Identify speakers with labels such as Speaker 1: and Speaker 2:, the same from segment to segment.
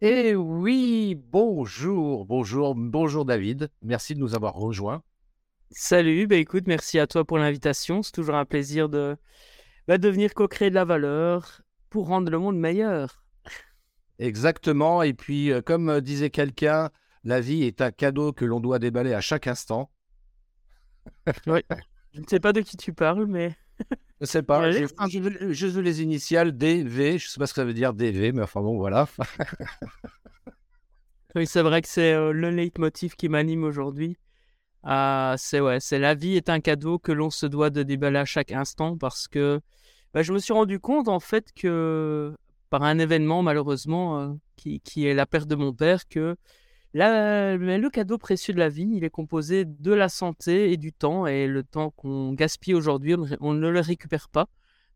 Speaker 1: Eh oui, bonjour, bonjour, bonjour David. Merci de nous avoir rejoints.
Speaker 2: Salut, bah écoute, merci à toi pour l'invitation. C'est toujours un plaisir de, bah, de venir co-créer de la valeur pour rendre le monde meilleur.
Speaker 1: Exactement. Et puis, euh, comme euh, disait quelqu'un, la vie est un cadeau que l'on doit déballer à chaque instant.
Speaker 2: oui. Je ne sais pas de qui tu parles, mais.
Speaker 1: Je sais pas. J'ai juste les initiales DV. Je sais pas ce que ça veut dire DV, mais enfin bon, voilà.
Speaker 2: oui, c'est vrai que c'est euh, le leitmotiv qui m'anime aujourd'hui. Euh, c'est ouais, c'est la vie est un cadeau que l'on se doit de déballer à chaque instant parce que bah, je me suis rendu compte en fait que par un événement malheureusement euh, qui, qui, est la perte de mon père que le cadeau précieux de la vie, il est composé de la santé et du temps. Et le temps qu'on gaspille aujourd'hui, on, ne le récupère pas.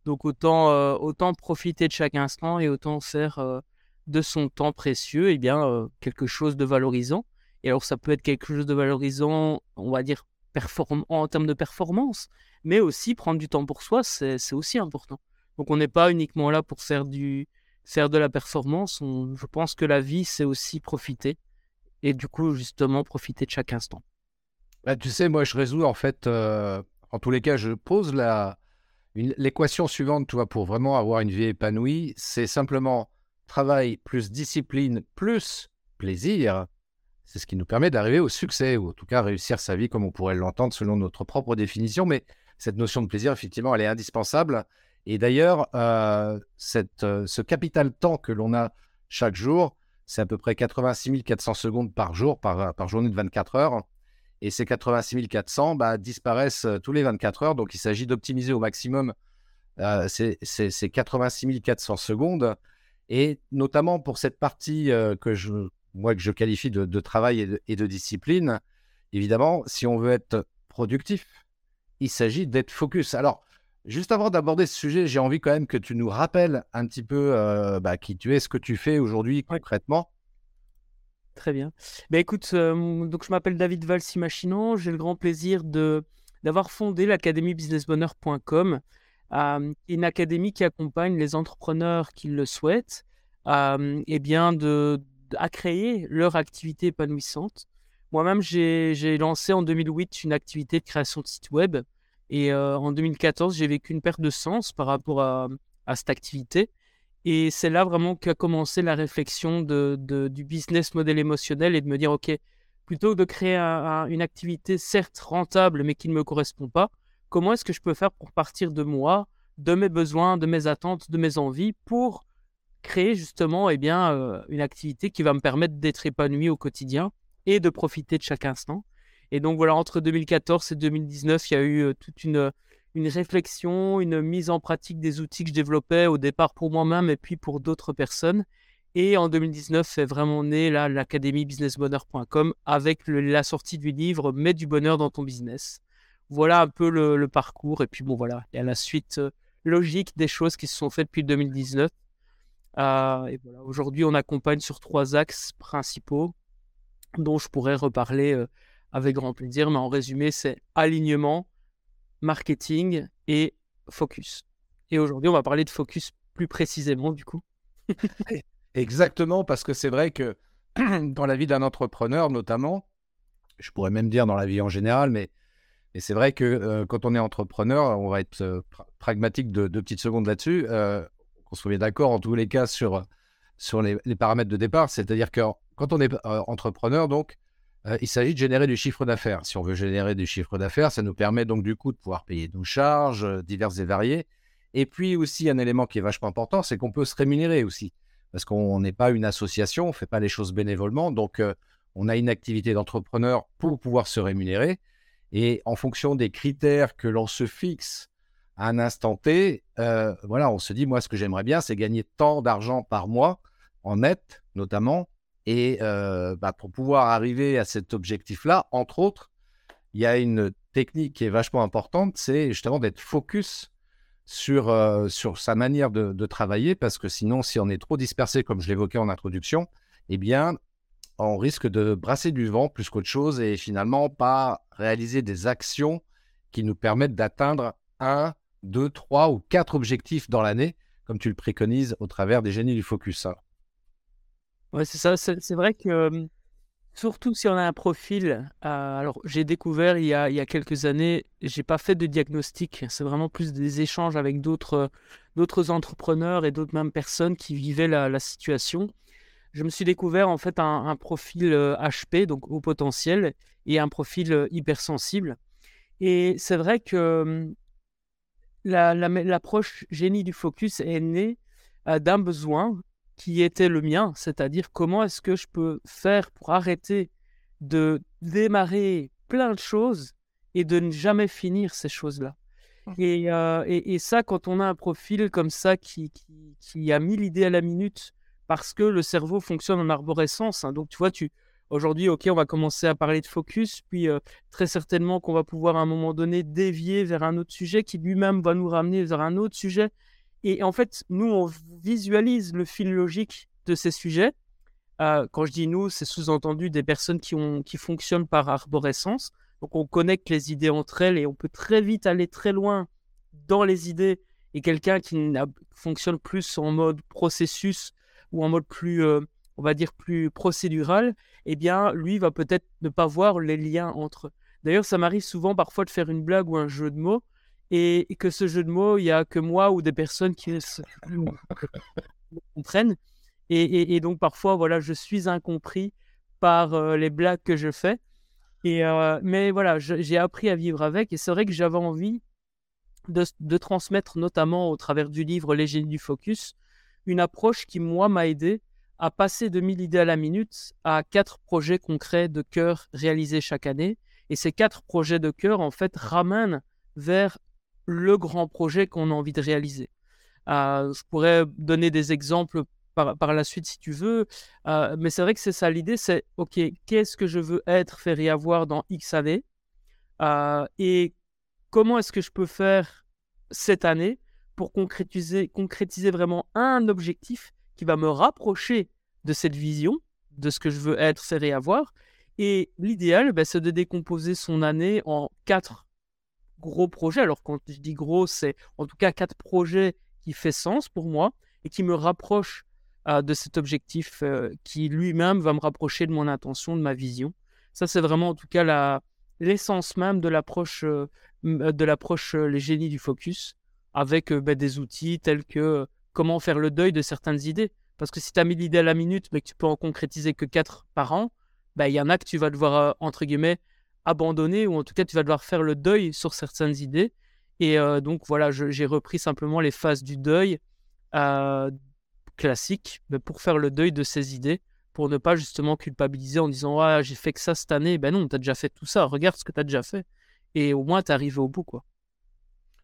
Speaker 2: Donc autant, euh, autant profiter de chaque instant et autant faire euh, de son temps précieux eh bien, euh, quelque chose de valorisant. Et alors ça peut être quelque chose de valorisant, on va dire, en termes de performance, mais aussi prendre du temps pour soi, c'est aussi important. Donc on n'est pas uniquement là pour faire de la performance, je pense que la vie, c'est aussi profiter et du coup, justement, profiter de chaque instant.
Speaker 1: Bah, tu sais, moi, je résous en fait, euh, en tous les cas, je pose la, l'équation suivante, tu pour vraiment avoir une vie épanouie, c'est simplement travail plus discipline plus plaisir. C'est ce qui nous permet d'arriver au succès, ou en tout cas réussir sa vie comme on pourrait l'entendre selon notre propre définition. Mais cette notion de plaisir, effectivement, elle est indispensable. Et d'ailleurs, euh, cette, euh, ce capital temps que l'on a chaque jour, c'est à peu près 86 400 secondes par jour, par, par journée de 24 heures. Et ces 86 400 bah, disparaissent euh, tous les 24 heures. Donc, il s'agit d'optimiser au maximum euh, ces, 86 400 secondes. Et notamment pour cette partie euh, que je, moi, que je qualifie de, travail et de, discipline, évidemment, si on veut être productif, il s'agit d'être focus. Alors, Juste avant d'aborder ce sujet, j'ai envie quand même que tu nous rappelles un petit peu euh, bah, qui tu es, ce que tu fais aujourd'hui concrètement.
Speaker 2: Très bien. Bah, écoute, euh, donc je m'appelle David Valsi-Machinon. J'ai le grand plaisir de, d'avoir fondé l'académie businessbonheur.com, euh, une académie qui accompagne les entrepreneurs qui le souhaitent et bien de, à créer leur activité épanouissante. Moi-même, j'ai, j'ai lancé en 2008 une activité de création de site web et euh, en 2014, j'ai vécu une perte de sens par rapport à, cette activité. Et c'est là vraiment qu'a commencé la réflexion du business model émotionnel et de me dire, OK, plutôt que de créer une activité certes rentable mais qui ne me correspond pas, comment est-ce que je peux faire pour partir de moi, de mes besoins, de mes attentes, de mes envies pour créer justement eh bien, euh, une activité qui va me permettre d'être épanoui au quotidien et de profiter de chaque instant? Et donc voilà, entre 2014 et 2019, il y a eu euh, toute une, une réflexion, une mise en pratique des outils que je développais au départ pour moi-même et puis pour d'autres personnes. Et en 2019, c'est vraiment né là l'académie businessbonheur.com avec la sortie du livre Mets du bonheur dans ton business. Voilà un peu le, parcours. Et puis bon, voilà, il y a la suite euh, logique des choses qui se sont faites depuis 2019. Euh, et voilà, aujourd'hui, on accompagne sur trois axes principaux dont je pourrais reparler avec grand plaisir. Mais en résumé, c'est alignement, marketing et focus. Et aujourd'hui, on va parler de focus plus précisément, du coup.
Speaker 1: Exactement, parce que c'est vrai que dans la vie d'un entrepreneur, notamment, je pourrais même dire dans la vie en général, mais, c'est vrai que euh, quand on est entrepreneur, on va être euh, pragmatique de deux petites secondes là-dessus. Euh, on se met d'accord en tous les cas sur, sur les, les paramètres de départ. C'est-à-dire que quand on est entrepreneur, donc, euh, il s'agit de générer du chiffre d'affaires. Si on veut générer du chiffre d'affaires, ça nous permet donc du coup de pouvoir payer nos charges euh, diverses et variées. Et puis aussi un élément qui est vachement important, c'est qu'on peut se rémunérer aussi. Parce qu'on n'est pas une association, on ne fait pas les choses bénévolement. Donc euh, on a une activité d'entrepreneur pour pouvoir se rémunérer. Et en fonction des critères que l'on se fixe à un instant T, voilà, on se dit, moi, ce que j'aimerais bien, c'est gagner tant d'argent par mois, en net notamment, Et bah, pour pouvoir arriver à cet objectif-là, entre autres, il y a une technique qui est vachement importante, c'est justement d'être focus sur, sur sa manière de, travailler, parce que sinon, si on est trop dispersé, comme je l'évoquais en introduction, eh bien, on risque de brasser du vent plus qu'autre chose et finalement pas réaliser des actions qui nous permettent d'atteindre un, deux, trois ou quatre objectifs dans l'année, comme tu le préconises au travers des génies du focus.
Speaker 2: Ouais, c'est ça. C'est vrai que surtout si on a un profil. Euh, alors, j'ai découvert il y, a, il y a quelques années, j'ai pas fait de diagnostic. C'est vraiment plus des échanges avec d'autres d'autres entrepreneurs et d'autres mêmes personnes qui vivaient la, situation. Je me suis découvert en fait un, profil HP, donc au potentiel, et un profil hypersensible. Et c'est vrai que l'approche génie du focus est née d'un besoin qui était le mien, c'est-à-dire comment est-ce que je peux faire pour arrêter de démarrer plein de choses et de ne jamais finir ces choses-là. Mmh. Et, et, ça, quand on a un profil comme ça qui, qui, a mis l'idée à la minute, parce que le cerveau fonctionne en arborescence, hein, donc tu vois, tu, Aujourd'hui, ok, on va commencer à parler de focus, puis très certainement qu'on va pouvoir à un moment donné dévier vers un autre sujet qui lui-même va nous ramener vers un autre sujet. Et en fait, nous, on visualise le fil logique de ces sujets. quand je dis nous, c'est sous-entendu des personnes qui, ont, qui fonctionnent par arborescence. Donc, on connecte les idées entre elles et on peut très vite aller très loin dans les idées. Et quelqu'un qui fonctionne plus en mode processus ou en mode plus on va dire, plus procédural, eh bien, lui va peut-être ne pas voir les liens entre. D'ailleurs, ça m'arrive souvent parfois de faire une blague ou un jeu de mots, et, que ce jeu de mots, il n'y a que moi ou des personnes qui comprennent. Et, donc, parfois, voilà, je suis incompris par euh, les blagues que je fais. Et, euh, mais voilà, j'ai appris à vivre avec, et c'est vrai que j'avais envie de, de, transmettre, notamment au travers du livre Les génies du focus, une approche qui, moi, m'a aidé à passer de 1000 idées à la minute à quatre projets concrets de cœur réalisés chaque année. Et ces quatre projets de cœur, en fait, ramènent vers le grand projet qu'on a envie de réaliser. Euh, je pourrais donner des exemples par, par, la suite si tu veux, euh, mais c'est vrai que c'est ça l'idée, c'est OK, qu'est-ce que je veux être, faire et avoir dans X années euh, Et comment est-ce que je peux faire cette année pour concrétiser, concrétiser vraiment un objectif qui va me rapprocher de cette vision, de ce que je veux être, faire et avoir. Et l'idéal, bah, c'est de décomposer son année en quatre gros projets. Alors quand je dis gros, c'est en tout cas quatre projets qui fait sens pour moi et qui me rapprochent euh, de cet objectif euh, qui lui-même va me rapprocher de mon intention, de ma vision. Ça, c'est vraiment en tout cas la, l'essence même de l'approche, euh, de l'approche les génies du focus, avec bah, des outils tels que comment faire le deuil de certaines idées. Parce que si tu as mis l'idée à la minute, mais que tu peux en concrétiser que 4 par an, bah, il y en a que tu vas devoir, entre guillemets, abandonner, ou en tout cas, tu vas devoir faire le deuil sur certaines idées. Et euh, donc, voilà, j'ai repris simplement les phases du deuil euh, classiques pour faire le deuil de ces idées, pour ne pas justement culpabiliser en disant Ah, j'ai fait que ça cette année. Ben non, tu as déjà fait tout ça, regarde ce que tu as déjà fait. Et au moins, tu es arrivé au bout, quoi.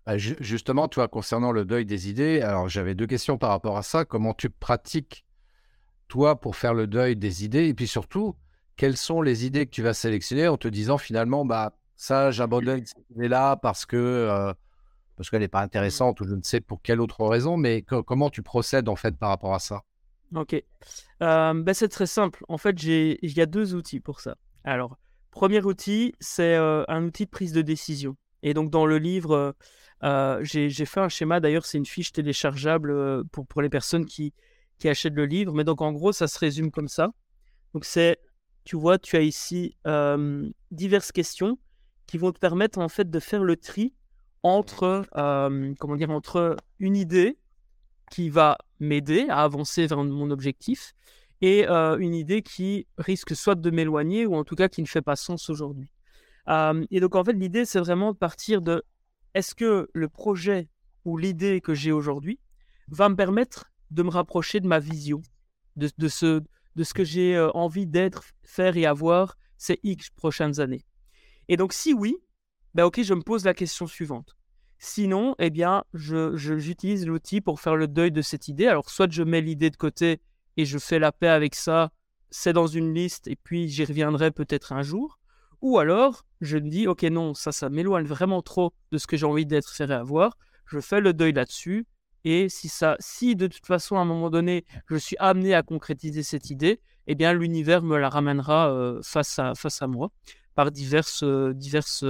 Speaker 1: Bah, justement, toi, concernant le deuil des idées, alors j'avais deux questions par rapport à ça. Comment tu pratiques, toi, pour faire le deuil des idées? Et puis surtout, quelles sont les idées que tu vas sélectionner en te disant finalement, bah, ça, j'abandonne cette idée-là parce que euh, parce qu'elle n'est pas intéressante ou je ne sais pour quelle autre raison, mais comment tu procèdes en fait par rapport à ça?
Speaker 2: Ok. Euh, bah, c'est très simple. En fait, il y a deux outils pour ça. Alors, premier outil, c'est euh, un outil de prise de décision. Et donc, dans le livre euh, j'ai fait un schéma, d'ailleurs, c'est une fiche téléchargeable pour, pour les personnes qui, qui achètent le livre. Mais donc, en gros, ça se résume comme ça. Donc, c'est, tu vois, tu as ici diverses questions qui vont te permettre, en fait, de faire le tri entre, comment dire, entre une idée qui va m'aider à avancer vers mon objectif et une idée qui risque soit de m'éloigner ou en tout cas qui ne fait pas sens aujourd'hui. et donc, en fait, l'idée, c'est vraiment de partir de est-ce que le projet ou l'idée que j'ai aujourd'hui va me permettre de me rapprocher de ma vision, de, ce, de ce que j'ai euh, envie d'être, faire et avoir ces X prochaines années Et donc si oui, ben ok, je me pose la question suivante. Sinon, eh bien, j'utilise l'outil pour faire le deuil de cette idée. Alors, soit je mets l'idée de côté et je fais la paix avec ça c'est dans une liste et puis j'y reviendrai peut-être un jour. Ou alors, je me dis, ok, non, ça, ça m'éloigne vraiment trop de ce que j'ai envie d'être fait avoir. Je fais le deuil là-dessus. Et si, ça, si de toute façon, à un moment donné, je suis amené à concrétiser cette idée, eh bien, l'univers me la ramènera euh, face, à, face à moi par diverses, euh, diverses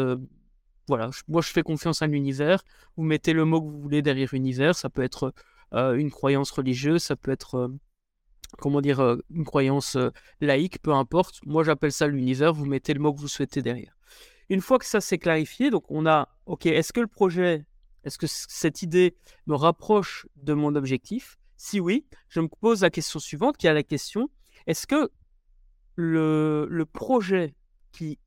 Speaker 2: voilà, moi je fais confiance à l'univers. Vous mettez le mot que vous voulez derrière univers. Ça peut être une croyance religieuse, ça peut être comment dire, une croyance laïque, peu importe. Moi, j'appelle ça l'univers. Vous mettez le mot que vous souhaitez derrière. Une fois que ça s'est clarifié, donc on a, ok, est-ce que le projet, est-ce que cette idée me rapproche de mon objectif? Si oui, je me pose la question suivante, qui est la question, est-ce que le, projet qui,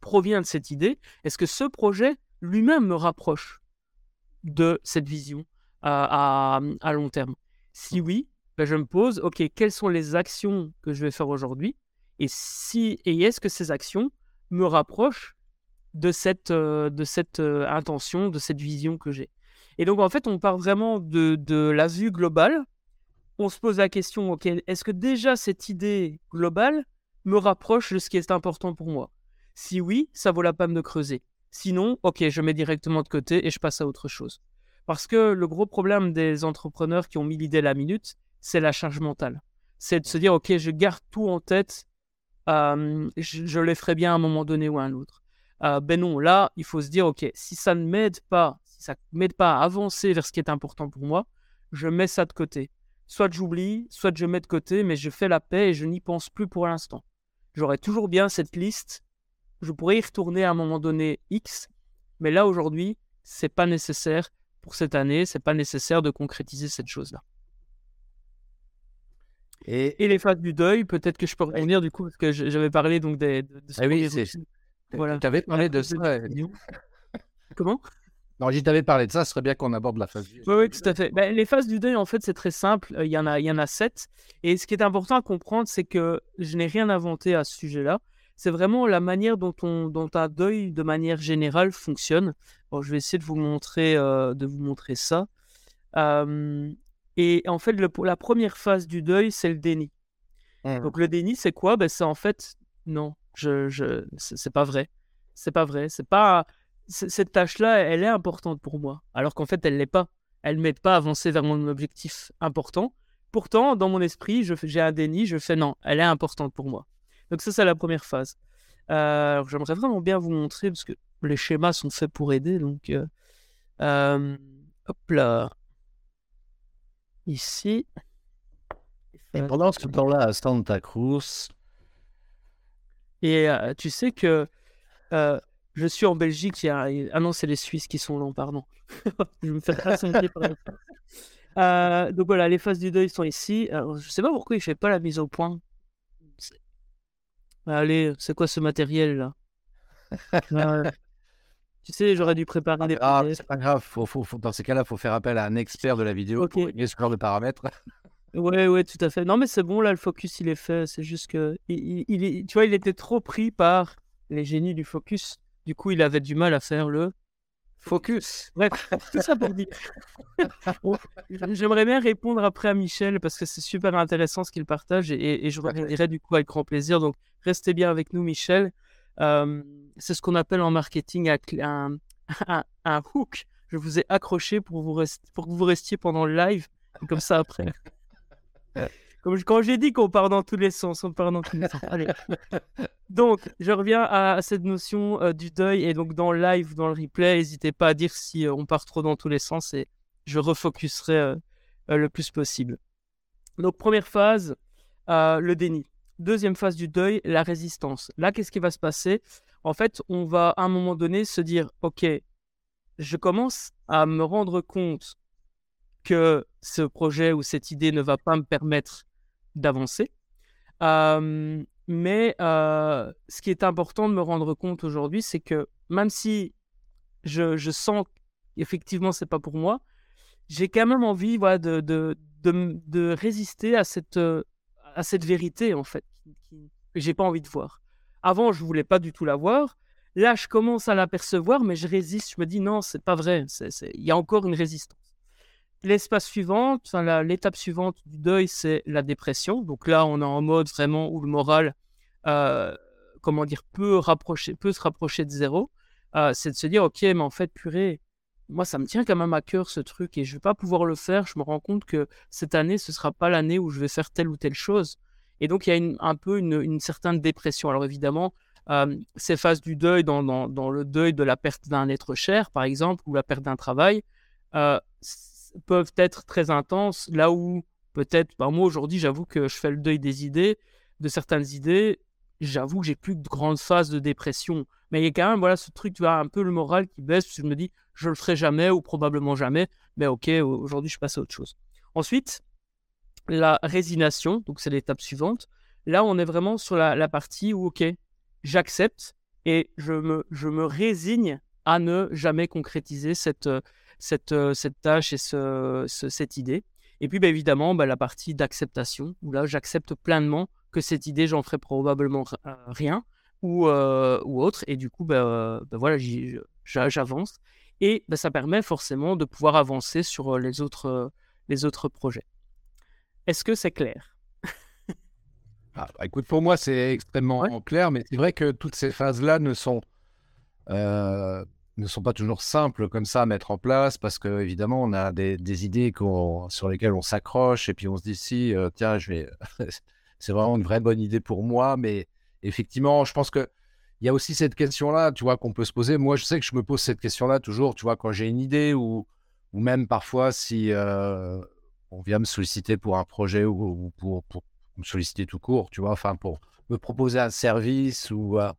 Speaker 2: provient de cette idée, est-ce que ce projet lui-même me rapproche de cette vision à, à long terme? Si oui, ben, je me pose, OK, quelles sont les actions que je vais faire aujourd'hui? Et, si, et est-ce que ces actions me rapprochent de cette, euh, de cette euh, intention, de cette vision que j'ai Et donc, en fait, on part vraiment de, de la vue globale. On se pose la question, OK, est-ce que déjà cette idée globale me rapproche de ce qui est important pour moi? Si oui, ça vaut la peine de creuser. Sinon, ok, je mets directement de côté et je passe à autre chose. Parce que le gros problème des entrepreneurs qui ont mis l'idée à la minute, c'est la charge mentale. C'est de se dire, OK, je garde tout en tête, je, je, le ferai bien à un moment donné ou à un autre. Ben non, là, il faut se dire, OK, si ça ne m'aide pas, si ça ne m'aide pas à avancer vers ce qui est important pour moi, je mets ça de côté. Soit j'oublie, soit je mets de côté, mais je fais la paix et je n'y pense plus pour l'instant. J'aurai toujours bien cette liste. Je pourrais y retourner à un moment donné X, mais là aujourd'hui, c'est pas nécessaire pour cette année, c'est pas nécessaire de concrétiser cette chose-là. Et, les phases du deuil, peut-être que je peux revenir du coup, parce que j'avais parlé donc des, de,
Speaker 1: ah oui, Voilà. Tu avais parlé de ça.
Speaker 2: Comment?
Speaker 1: Non, j'y t'avais parlé de ça, ce serait bien qu'on aborde la phase du
Speaker 2: deuil. Oui, oui, tout à fait. Ben, les phases du deuil, en fait, c'est très simple. Il y, en a, il y en a sept. Et ce qui est important à comprendre, c'est que je n'ai rien inventé à ce sujet-là. C'est vraiment la manière dont, on, dont un deuil, de manière générale, fonctionne. Bon, je vais essayer de vous montrer, euh, de vous montrer ça. Euh, et en fait, la première phase du deuil, c'est le déni. Mmh. Donc le déni, c'est quoi? Ben, C'est en fait, non, je, je, c'est pas vrai. C'est pas vrai. C'est pas cette tâche-là, elle est importante pour moi, alors qu'en fait, elle l'est pas. Elle m'aide pas à avancer vers mon objectif important. Pourtant, dans mon esprit, j'ai un déni. Je fais non, elle est importante pour moi. Donc ça, c'est la première phase. Euh, j'aimerais vraiment bien vous montrer parce que les schémas sont faits pour aider. Donc, euh, euh, hop là ici.
Speaker 1: Et pendant ce temps-là, à Santa Cruz.
Speaker 2: Et euh, tu sais que euh, je suis en Belgique. Il y a... Ah non, c'est les Suisses qui sont longs, pardon. je me fais rassembler par euh, Donc voilà, les phases du deuil sont ici. Alors, je sais pas pourquoi il ne fait pas la mise au point. Allez, c'est quoi ce matériel là? Tu sais, j'aurais dû préparer des
Speaker 1: ah, C'est pas grave, faut, faut, dans ces cas-là, il faut faire appel à un expert de la vidéo pour régler ce genre de paramètres.
Speaker 2: Ouais, ouais, tout à fait. Non, mais c'est bon, là, le focus, il est fait. C'est juste que, il, il, tu vois, il était trop pris par les génies du focus. Du coup, il avait du mal à faire le focus. Bref, tout ça pour dire. J'aimerais bien répondre après à Michel parce que c'est super intéressant ce qu'il partage et, et je reviendrai du coup avec grand plaisir. Donc, restez bien avec nous, Michel c'est ce qu'on appelle en marketing un, un, hook. Je vous ai accroché pour, vous pour que vous restiez pendant le live, comme ça après. Comme quand j'ai dit qu'on part dans tous les sens, on part dans tous les sens. Allez. Donc, je reviens à, cette notion euh, du deuil. Et donc, dans le live, dans le replay, n'hésitez pas à dire si euh, on part trop dans tous les sens et je refocuserai euh, le plus possible. Donc, première phase, le déni. Deuxième phase du deuil, la résistance. Là, qu'est-ce qui va se passer? En fait, on va à un moment donné se dire, OK, je commence à me rendre compte que ce projet ou cette idée ne va pas me permettre d'avancer. mais ce qui est important de me rendre compte aujourd'hui, c'est que même si je, je sens qu'effectivement c'est pas pour moi, j'ai quand même envie voilà, de, de, de, résister à cette, à cette vérité en fait que j'ai pas envie de voir. Avant, je voulais pas du tout la voir. Là, je commence à l'apercevoir, mais je résiste. Je me dis non, c'est pas vrai. Il y a encore une résistance. L'espace suivant, l'étape suivante du deuil, c'est la dépression. Donc là, on est en mode vraiment où le moral, euh, comment dire, peut, rapprocher, peut se rapprocher de zéro. Euh, c'est de se dire, ok, mais en fait, purée, moi, ça me tient quand même à cœur ce truc et je vais pas pouvoir le faire. Je me rends compte que cette année, ce sera pas l'année où je vais faire telle ou telle chose. Et donc, il y a un peu une, certaine dépression. Alors évidemment, euh, ces phases du deuil, dans, dans, le deuil de la perte d'un être cher, par exemple, ou la perte d'un travail, peuvent être très intenses, là où peut-être, bah, moi aujourd'hui, j'avoue que je fais le deuil des idées, de certaines idées, j'avoue que j'ai plus de grandes phases de dépression. Mais il y a quand même voilà, ce truc, tu vois, un peu le moral qui baisse, parce que je me dis, je le ferai jamais ou probablement jamais, mais ok, aujourd'hui, je passe à autre chose. Ensuite, la résignation, donc c'est l'étape suivante. Là, on est vraiment sur la, partie où, ok, j'accepte et je me, je me résigne à ne jamais concrétiser cette, cette, euh, cette tâche et ce, cette idée. Et puis, bah, évidemment, bah, la partie d'acceptation, où là, j'accepte pleinement que cette idée, j'en ferai probablement euh, rien ou, euh, ou autre. Et du coup, bah, voilà, j'avance. Et ça permet forcément de pouvoir avancer sur les autres, les autres projets. Est-ce que c'est clair?
Speaker 1: Ah, Écoute, pour moi, c'est extrêmement clair, mais c'est vrai que toutes ces phases-là ne sont ne sont pas toujours simples comme ça à mettre en place parce que évidemment on a des, idées sur lesquelles on s'accroche et puis on se dit si euh, tiens je vais c'est vraiment une vraie bonne idée pour moi. Mais effectivement je pense que il y a aussi cette question là tu vois qu'on peut se poser. Moi je sais que je me pose cette question là toujours tu vois quand j'ai une idée ou ou même parfois si euh, on vient me solliciter pour un projet ou, pour, me solliciter tout court tu vois enfin pour me proposer un service ou euh,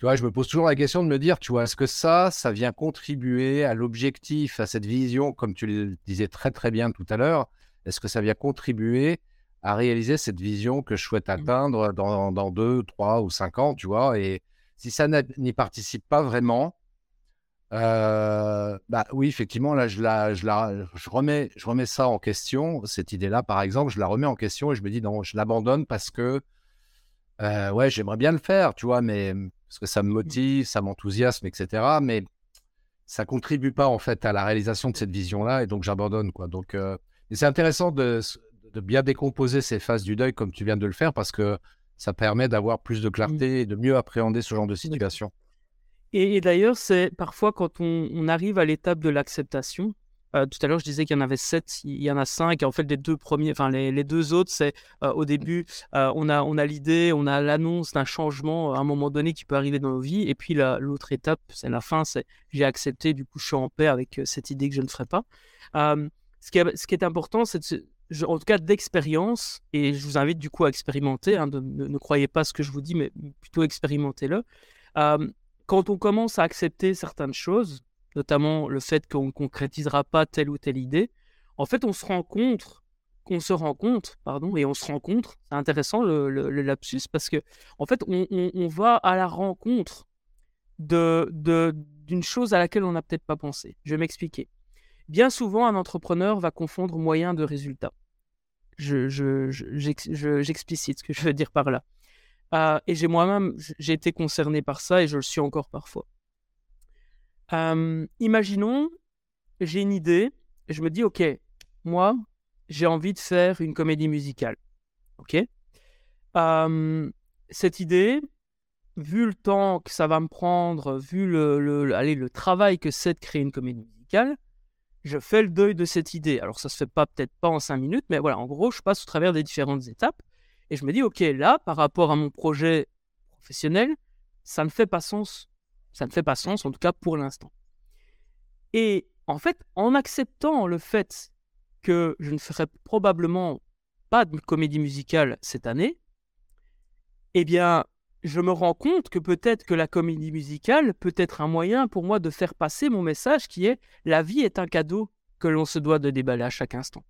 Speaker 1: tu vois, je me pose toujours la question de me dire, tu vois, est-ce que ça, ça vient contribuer à l'objectif, à cette vision, comme tu le disais très très bien tout à l'heure, est-ce que ça vient contribuer à réaliser cette vision que je souhaite mmh. atteindre dans, dans deux, trois ou cinq ans, tu vois? Et si ça n'y participe pas vraiment, euh, bah oui, effectivement, là, je, la, je, la, je, remets, je remets ça en question. Cette idée-là, par exemple, je la remets en question et je me dis, non, je l'abandonne parce que, euh, ouais, j'aimerais bien le faire, tu vois, mais parce que ça me mmh. motive, ça m'enthousiasme, etc. Mais ça contribue pas en fait à la réalisation de cette vision-là, et donc j'abandonne quoi. Donc, euh, c'est intéressant de, bien décomposer ces phases du deuil comme tu viens de le faire, parce que ça permet d'avoir plus de mmh. clarté et de mieux appréhender ce genre de situation.
Speaker 2: Et, d'ailleurs, c'est parfois quand on arrive à l'étape de l'acceptation, euh, tout à l'heure, je disais qu'il y en avait sept, il y en a cinq. Et en fait, les deux premiers, enfin les, deux autres, c'est euh, au début, euh, on a, on a l'idée, on a l'annonce d'un changement à un moment donné qui peut arriver dans nos vies. Et puis l'autre étape, c'est la fin, c'est j'ai accepté, du coup, je suis en paix avec cette idée que je ne ferai pas. ce, qui est, ce qui est important, c'est en tout cas d'expérience, et je vous invite du coup à expérimenter. Hein, ne, croyez pas ce que je vous dis, mais plutôt expérimentez-le. quand on commence à accepter certaines choses, notamment le fait qu'on ne concrétisera pas telle ou telle idée, en fait, on se rencontre, qu'on se rencontre, pardon, et on se rencontre. C'est intéressant le, lapsus parce que, en fait, on, va à la rencontre de, d'une chose à laquelle on n'a peut-être pas pensé. Je vais m'expliquer. Bien souvent, un entrepreneur va confondre moyen de résultat. Je, j'explicite ce que je veux dire par là. Euh, et j'ai moi-même, j'ai été concerné par ça et je le suis encore parfois imaginons, j'ai une idée, et je me dis, OK, moi, j'ai envie de faire une comédie musicale. OK? Cette idée, vu le temps que ça va me prendre, vu le, le, allez, le travail que c'est de créer une comédie musicale, je fais le deuil de cette idée. Alors, ça se fait peut-être pas en cinq minutes, mais voilà, en gros, je passe au travers des différentes étapes et je me dis, OK, là, par rapport à mon projet professionnel, ça ne fait pas sens ça ne fait pas sens, en tout cas pour l'instant. Et en fait, en acceptant le fait que je ne ferai probablement pas de comédie musicale cette année, eh bien, je me rends compte que peut-être que la comédie musicale peut être un moyen pour moi de faire passer mon message qui est la vie est un cadeau que l'on se doit de déballer à chaque instant.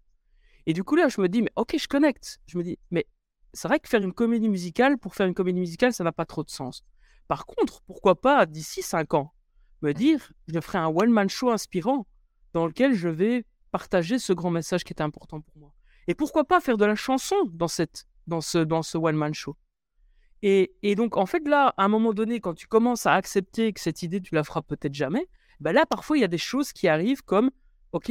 Speaker 2: Et du coup là, je me dis, mais ok, je connecte. Je me dis, mais c'est vrai que faire une comédie musicale, pour faire une comédie musicale, ça n'a pas trop de sens. Par contre, pourquoi pas d'ici 5 ans me dire, je ferai un one-man show inspirant dans lequel je vais partager ce grand message qui est important pour moi. Et pourquoi pas faire de la chanson dans, cette, dans ce, dans ce one-man show? Et, donc, en fait, là, à un moment donné, quand tu commences à accepter que cette idée, tu la feras peut-être jamais, ben là, parfois, il y a des choses qui arrivent comme, OK,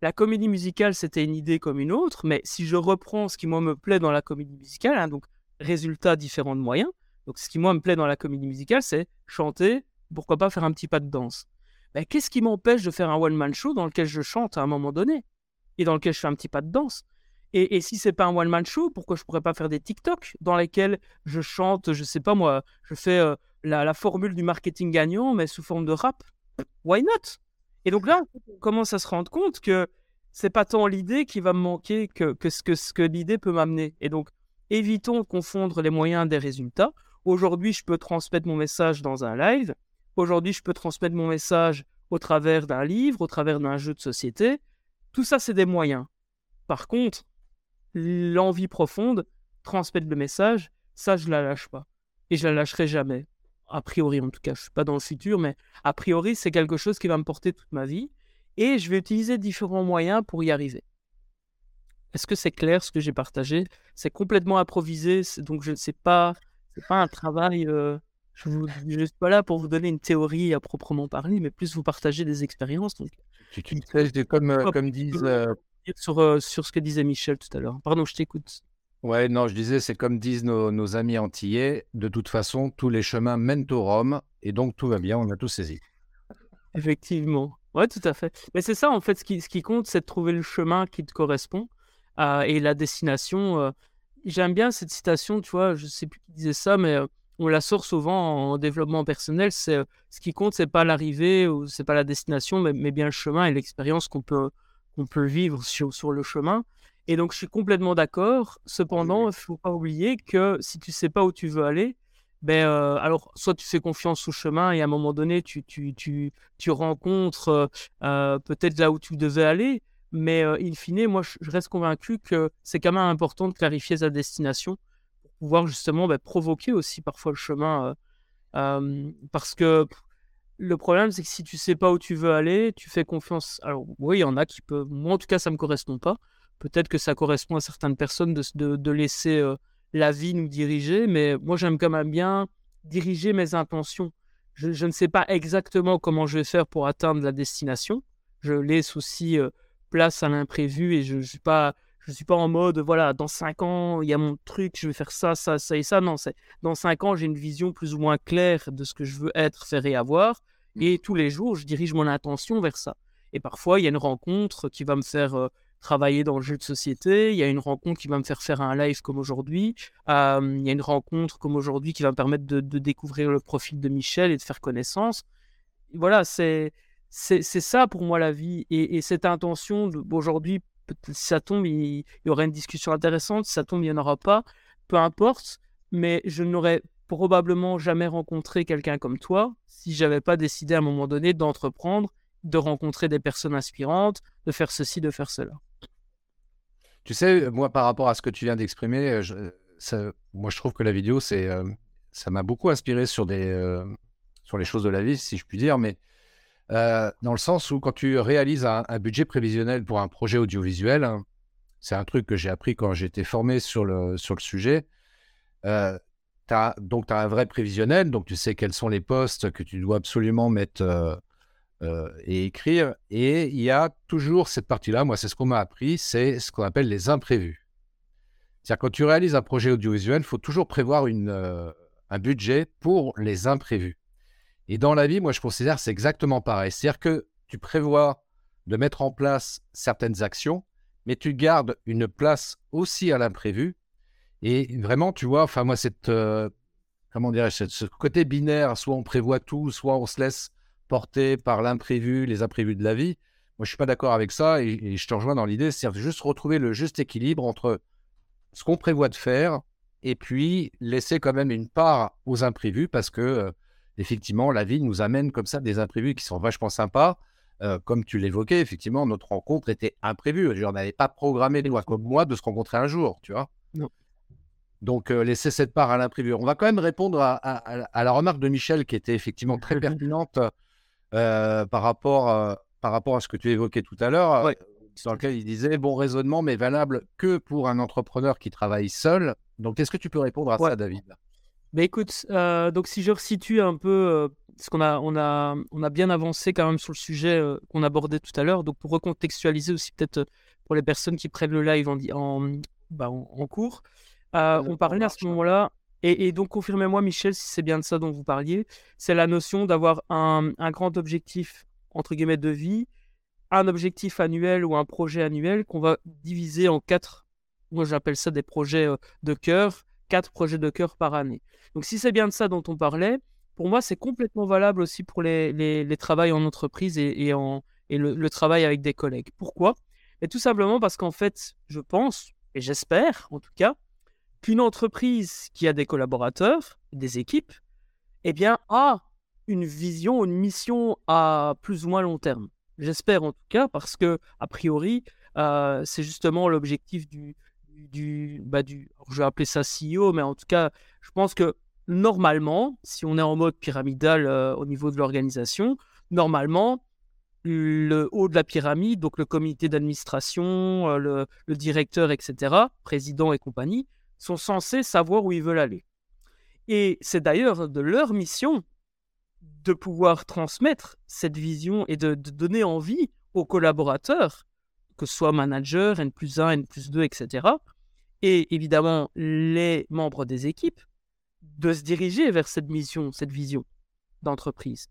Speaker 2: la comédie musicale, c'était une idée comme une autre, mais si je reprends ce qui, moi, me plaît dans la comédie musicale, hein, donc résultat différents de moyens, donc ce qui, moi, me plaît dans la comédie musicale, c'est chanter, pourquoi pas faire un petit pas de danse. Ben, Qu'est-ce qui m'empêche de faire un one-man show dans lequel je chante à un moment donné et dans lequel je fais un petit pas de danse? Et, et si c'est pas un one-man show, pourquoi je pourrais pas faire des TikTok dans lesquels je chante, je sais pas moi, je fais euh, la, formule du marketing gagnant, mais sous forme de rap? Why not? Et donc là, on commence à se rendre compte que c'est pas tant l'idée qui va me manquer que, ce que l'idée peut m'amener? Et donc, évitons de confondre les moyens des résultats. Aujourd'hui, je peux transmettre mon message dans un live. Aujourd'hui, je peux transmettre mon message au travers d'un livre, au travers d'un jeu de société. Tout ça, c'est des moyens. Par contre, l'envie profonde, transmettre le message, ça, je la lâche pas. Et je la lâcherai jamais. A priori, en tout cas, je suis pas dans le futur, mais a priori, c'est quelque chose qui va me porter toute ma vie. Et je vais utiliser différents moyens pour y arriver. Est-ce que c'est clair ce que j'ai partagé? C'est complètement improvisé, donc je ne sais pas, c'est pas un travail. euh, je ne suis pas là pour vous donner une théorie à proprement parler, mais plus vous partager des expériences. Donc,
Speaker 1: Tu, tu comme, euh, comme disent. euh,
Speaker 2: sur, sur ce que disait Michel tout à l'heure. Pardon, je t'écoute.
Speaker 1: Ouais, non, je disais, c'est comme disent nos, nos amis antillais. De toute façon, tous les chemins mènent au Rhum, et donc tout va bien, on a tout saisi.
Speaker 2: Effectivement. Ouais, tout à fait. Mais c'est ça, en fait, ce qui, ce qui compte, c'est de trouver le chemin qui te correspond euh, et la destination. euh, J'aime bien cette citation, tu vois, je sais plus qui disait ça, mais euh, on la sort souvent en développement personnel. C'est euh, ce qui compte, c'est pas l'arrivée ou c'est pas la destination, mais, mais bien le chemin et l'expérience qu'on peut, qu'on peut vivre sur, sur le chemin. Et donc, je suis complètement d'accord. Cependant, il faut pas oublier que si tu sais pas où tu veux aller, ben, euh, alors, soit tu fais confiance au chemin et à un moment donné, tu, tu, tu, tu rencontres euh, peut-être là où tu devais aller, mais euh, in fine, moi, je, reste convaincu que c'est quand même important de clarifier sa destination pour pouvoir justement ben, provoquer aussi parfois le chemin. euh, euh, parce que le problème, c'est que si tu sais pas où tu veux aller, tu fais confiance. Alors, oui, il y en a qui peuvent. Moi, en tout cas, ça me correspond pas. Peut-être que ça correspond à certaines personnes de, de, laisser euh, la vie nous diriger, mais moi, j'aime quand même bien diriger mes intentions. Je, ne sais pas exactement comment je vais faire pour atteindre la destination. Je laisse aussi place à l'imprévu et je ne suis pas. Je suis pas en mode, voilà, dans cinq ans, il y a mon truc, je vais faire ça, ça, ça et ça. Non, c'est dans cinq ans, j'ai une vision plus ou moins claire de ce que je veux être, faire et avoir. Et tous les jours, je dirige mon intention vers ça. Et parfois, il y a une rencontre qui va me faire euh, travailler dans le jeu de société. Il y a une rencontre qui va me faire faire un live comme aujourd'hui. Euh, il y a une rencontre comme aujourd'hui qui va me permettre de, de découvrir le profil de Michel et de faire connaissance. Voilà, c'est c'est ça pour moi la vie. Et, et cette intention aujourd'hui, si ça tombe, il, y aura une discussion intéressante. Si ça tombe, il n'y en aura pas. Peu importe. Mais je n'aurais probablement jamais rencontré quelqu'un comme toi si j'avais pas décidé à un moment donné d'entreprendre, de rencontrer des personnes inspirantes, de faire ceci, de faire cela.
Speaker 1: Tu sais, moi, par rapport à ce que tu viens d'exprimer, euh, ça- moi, je trouve que la vidéo, c'est, euh, ça m'a beaucoup inspiré sur des, euh, sur les choses de la vie, si je puis dire, mais euh, dans le sens où quand tu réalises un, budget prévisionnel pour un projet audiovisuel, hein, c'est un truc que j'ai appris quand j'étais formé sur le, sur le sujet. euh, donc, tu as un vrai prévisionnel, donc tu sais quels sont les postes que tu dois absolument mettre euh, et écrire. Et il y a toujours cette partie-là, moi, c'est ce qu'on m'a appris, c'est ce qu'on appelle les imprévus. C'est-à-dire, quand tu réalises un projet audiovisuel, il faut toujours prévoir un budget pour les imprévus. Et dans la vie, moi, je considère que c'est exactement pareil. C'est-à-dire que tu prévois de mettre en place certaines actions, mais tu gardes une place aussi à l'imprévu. Et vraiment, tu vois, enfin, moi, cette, euh, comment cette- ce côté binaire, soit on prévoit tout, soit on se laisse porter par l'imprévu, les imprévus de la vie. Moi, je suis pas d'accord avec ça et, et je te rejoins dans l'idée, c'est juste retrouver le juste équilibre entre ce qu'on prévoit de faire et puis laisser quand même une part aux imprévus parce que, euh, effectivement, la vie nous amène comme ça des imprévus qui sont vachement sympas. Euh, comme tu l'évoquais, effectivement, notre rencontre était imprévue. Je veux dire, on n'avait pas programmé, toi comme moi, de se rencontrer un jour, tu vois.
Speaker 2: Non.
Speaker 1: Donc, euh, laisser cette part à l'imprévu. On va quand même répondre à, à- à- à la remarque de Michel qui était effectivement très pertinente euh, par, rapport, par rapport à ce que tu évoquais tout à l'heure,
Speaker 2: Ouais.
Speaker 1: dans lequel il disait bon raisonnement, mais valable que pour un entrepreneur qui travaille seul. Donc, est-ce que tu peux répondre à
Speaker 2: Ouais.
Speaker 1: ça, David?
Speaker 2: Ben écoute, euh, donc si je resitue un peu euh, parce qu'on a, on a, on a bien avancé quand même sur le sujet qu'on abordait tout à l'heure. Donc, pour recontextualiser aussi, peut-être pour les personnes qui prennent le live en, en, bah, en, cours, on parlait à ce moment-là, et, donc confirmez-moi, Michel, si c'est bien de ça dont vous parliez, c'est la notion d'avoir un, un, grand objectif, entre guillemets, de vie, un objectif annuel ou un projet annuel qu'on va diviser en quatre, moi j'appelle ça des projets de cœur, quatre projets de cœur par année. Donc si c'est bien de ça dont on parlait, pour moi c'est complètement valable aussi pour les, les, les travails en entreprise et, et, en, et le, travail avec des collègues. Pourquoi? Et Tout simplement parce qu'en fait, je pense, et j'espère en tout cas, qu'une entreprise qui a des collaborateurs, des équipes, eh bien, a une vision, une mission à plus ou moins long terme. J'espère en tout cas, parce que, a priori, euh, c'est justement l'objectif du, du, bah du, je vais appeler ça CEO, mais en tout cas, je pense que normalement, si on est en mode pyramidal euh, au niveau de l'organisation, normalement, le haut de la pyramide, donc le comité d'administration, euh, le, le, directeur, etc., président et compagnie, sont censés savoir où ils veulent aller. Et c'est d'ailleurs de leur mission de pouvoir transmettre cette vision et de, donner envie aux collaborateurs, que ce soit manager, N plus 1, N plus 2, etc., et évidemment les membres des équipes, de se diriger vers cette mission, cette vision d'entreprise.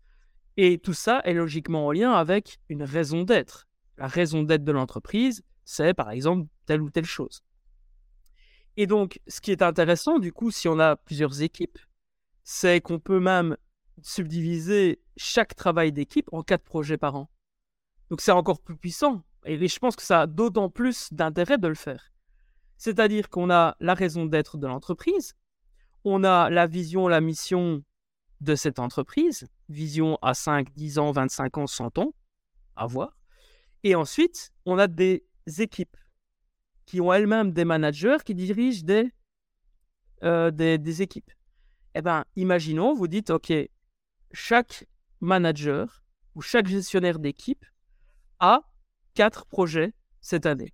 Speaker 2: Et tout ça est logiquement en lien avec une raison d'être. La raison d'être de l'entreprise, c'est par exemple telle ou telle chose. Et donc, ce qui est intéressant, du coup, si on a plusieurs équipes, c'est qu'on peut même subdiviser chaque travail d'équipe en quatre projets par an. Donc, c'est encore plus puissant. Et je pense que ça a d'autant plus d'intérêt de le faire. C'est-à-dire qu'on a la raison d'être de l'entreprise, on a la vision, la mission de cette entreprise, vision à 5, 10 ans, 25 ans, 100 ans, à voir. Et ensuite, on a des équipes qui ont elles-mêmes des managers qui dirigent des, euh, des, équipes. Eh bien, imaginons, vous dites, OK, chaque manager ou chaque gestionnaire d'équipe a quatre projets cette année.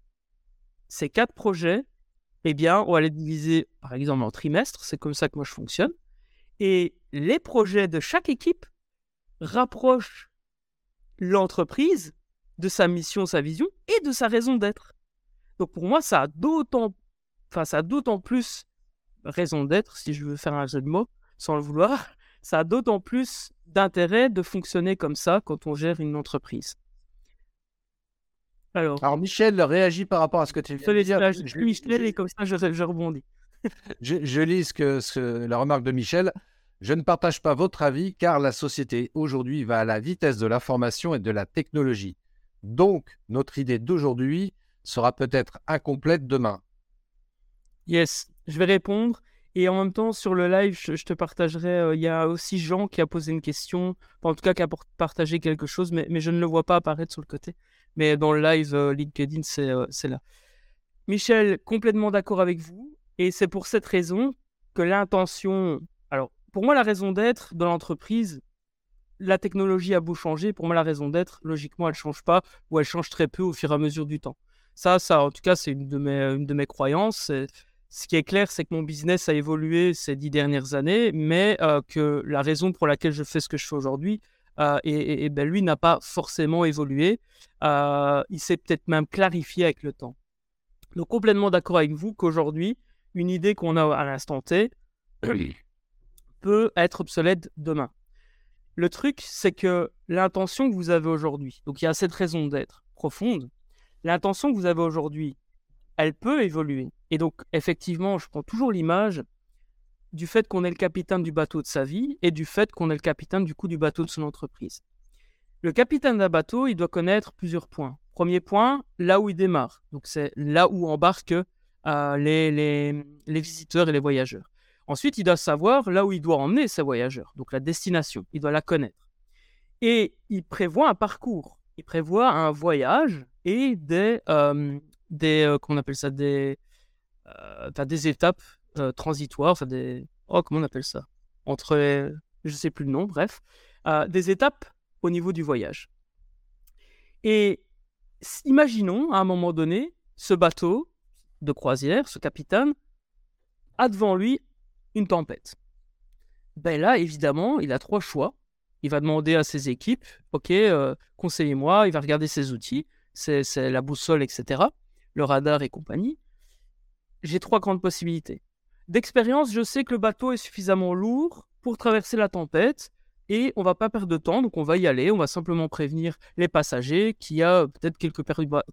Speaker 2: Ces quatre projets, eh bien, on va les diviser, par exemple, en trimestres. C'est comme ça que moi je fonctionne. Et les projets de chaque équipe rapprochent l'entreprise de sa mission, sa vision et de sa raison d'être. Donc pour moi, ça a d'autant, enfin, d'autant plus raison d'être, si je veux faire un jeu de mots, sans le vouloir, ça a d'autant plus d'intérêt de fonctionner comme ça quand on gère une entreprise.
Speaker 1: Alors, Alors Michel réagit par rapport à ce que tu viens de dire.
Speaker 2: Je, Michel et comme ça je, rebondis.
Speaker 1: je, lis ce que, ce, la remarque de Michel. Je ne partage pas votre avis car la société aujourd'hui va à la vitesse de l'information et de la technologie. Donc, notre idée d'aujourd'hui sera peut-être incomplète demain.
Speaker 2: Yes, je vais répondre. Et en même temps, sur le live, je, te partagerai. Euh, il y a aussi Jean qui a posé une question, en tout cas qui a partagé quelque chose, mais, mais, je ne le vois pas apparaître sur le côté. Mais dans le live euh, LinkedIn, euh, c'est là. Michel, complètement d'accord avec vous. Et c'est pour cette raison que l'intention. Alors, pour moi, la raison d'être de l'entreprise, la technologie a beau changer. Pour moi, la raison d'être, logiquement, elle ne change pas ou elle change très peu au fur et à mesure du temps. Ça, ça en tout cas, c'est une, de mes, une de mes croyances. Ce qui est clair, c'est que mon business a évolué ces dix dernières années, mais euh, que la raison pour laquelle je fais ce que je fais aujourd'hui, euh, et, ben, lui n'a pas forcément évolué. Euh, il s'est peut-être même clarifié avec le temps. Donc complètement d'accord avec vous qu'aujourd'hui, une idée qu'on a à l'instant T peut être obsolète demain. Le truc, c'est que l'intention que vous avez aujourd'hui, donc il y a cette raison d'être profonde, l'intention que vous avez aujourd'hui, elle peut évoluer. Et donc, effectivement, je prends toujours l'image du fait qu'on est le capitaine du bateau de sa vie et du fait qu'on est le capitaine du coup du bateau de son entreprise. Le capitaine d'un bateau, il doit connaître plusieurs points. Premier point, là où il démarre. Donc, c'est là où embarquent euh, les, les, les visiteurs et les voyageurs. Ensuite, il doit savoir là où il doit emmener ses voyageurs, donc la destination, il doit la connaître. Et il prévoit un parcours, il prévoit un voyage et des, euh, des euh, appelle ça, des, des étapes transitoires, enfin des, oh, comment on appelle ça, entre, je sais plus le nom, bref, des étapes au niveau du voyage. Et imaginons à un moment donné, ce bateau de croisière, ce capitaine, a devant lui une tempête. Ben là, évidemment, il a trois choix. il va demander à ses équipes, OK, euh, conseillez-moi, il va regarder ses outils, c'est la boussole, etc., le radar et compagnie. J'ai trois grandes possibilités. D'expérience, je sais que le bateau est suffisamment lourd pour traverser la tempête et on va pas perdre de temps, donc on va y aller, on va simplement prévenir les passagers qu'il y a peut-être quelques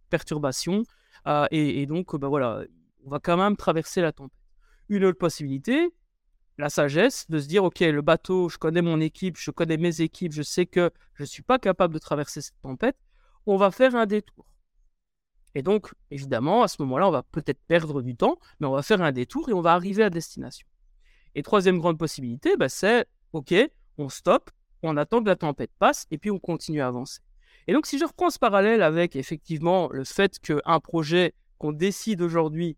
Speaker 2: perturbations euh, et, donc bah voilà, on va quand même traverser la tempête. Une autre possibilité, la sagesse de se dire ok le bateau, je connais mon équipe, je connais mes équipes, je sais que je ne suis pas capable de traverser cette tempête, on va faire un détour. Et donc évidemment à ce moment-là on va peut-être perdre du temps, mais on va faire un détour et on va arriver à destination. Et troisième grande possibilité, bah, c'est ok on stoppe, on attend que la tempête passe et puis on continue à avancer. Et donc si je reprends ce parallèle avec effectivement le fait qu'un projet qu'on décide aujourd'hui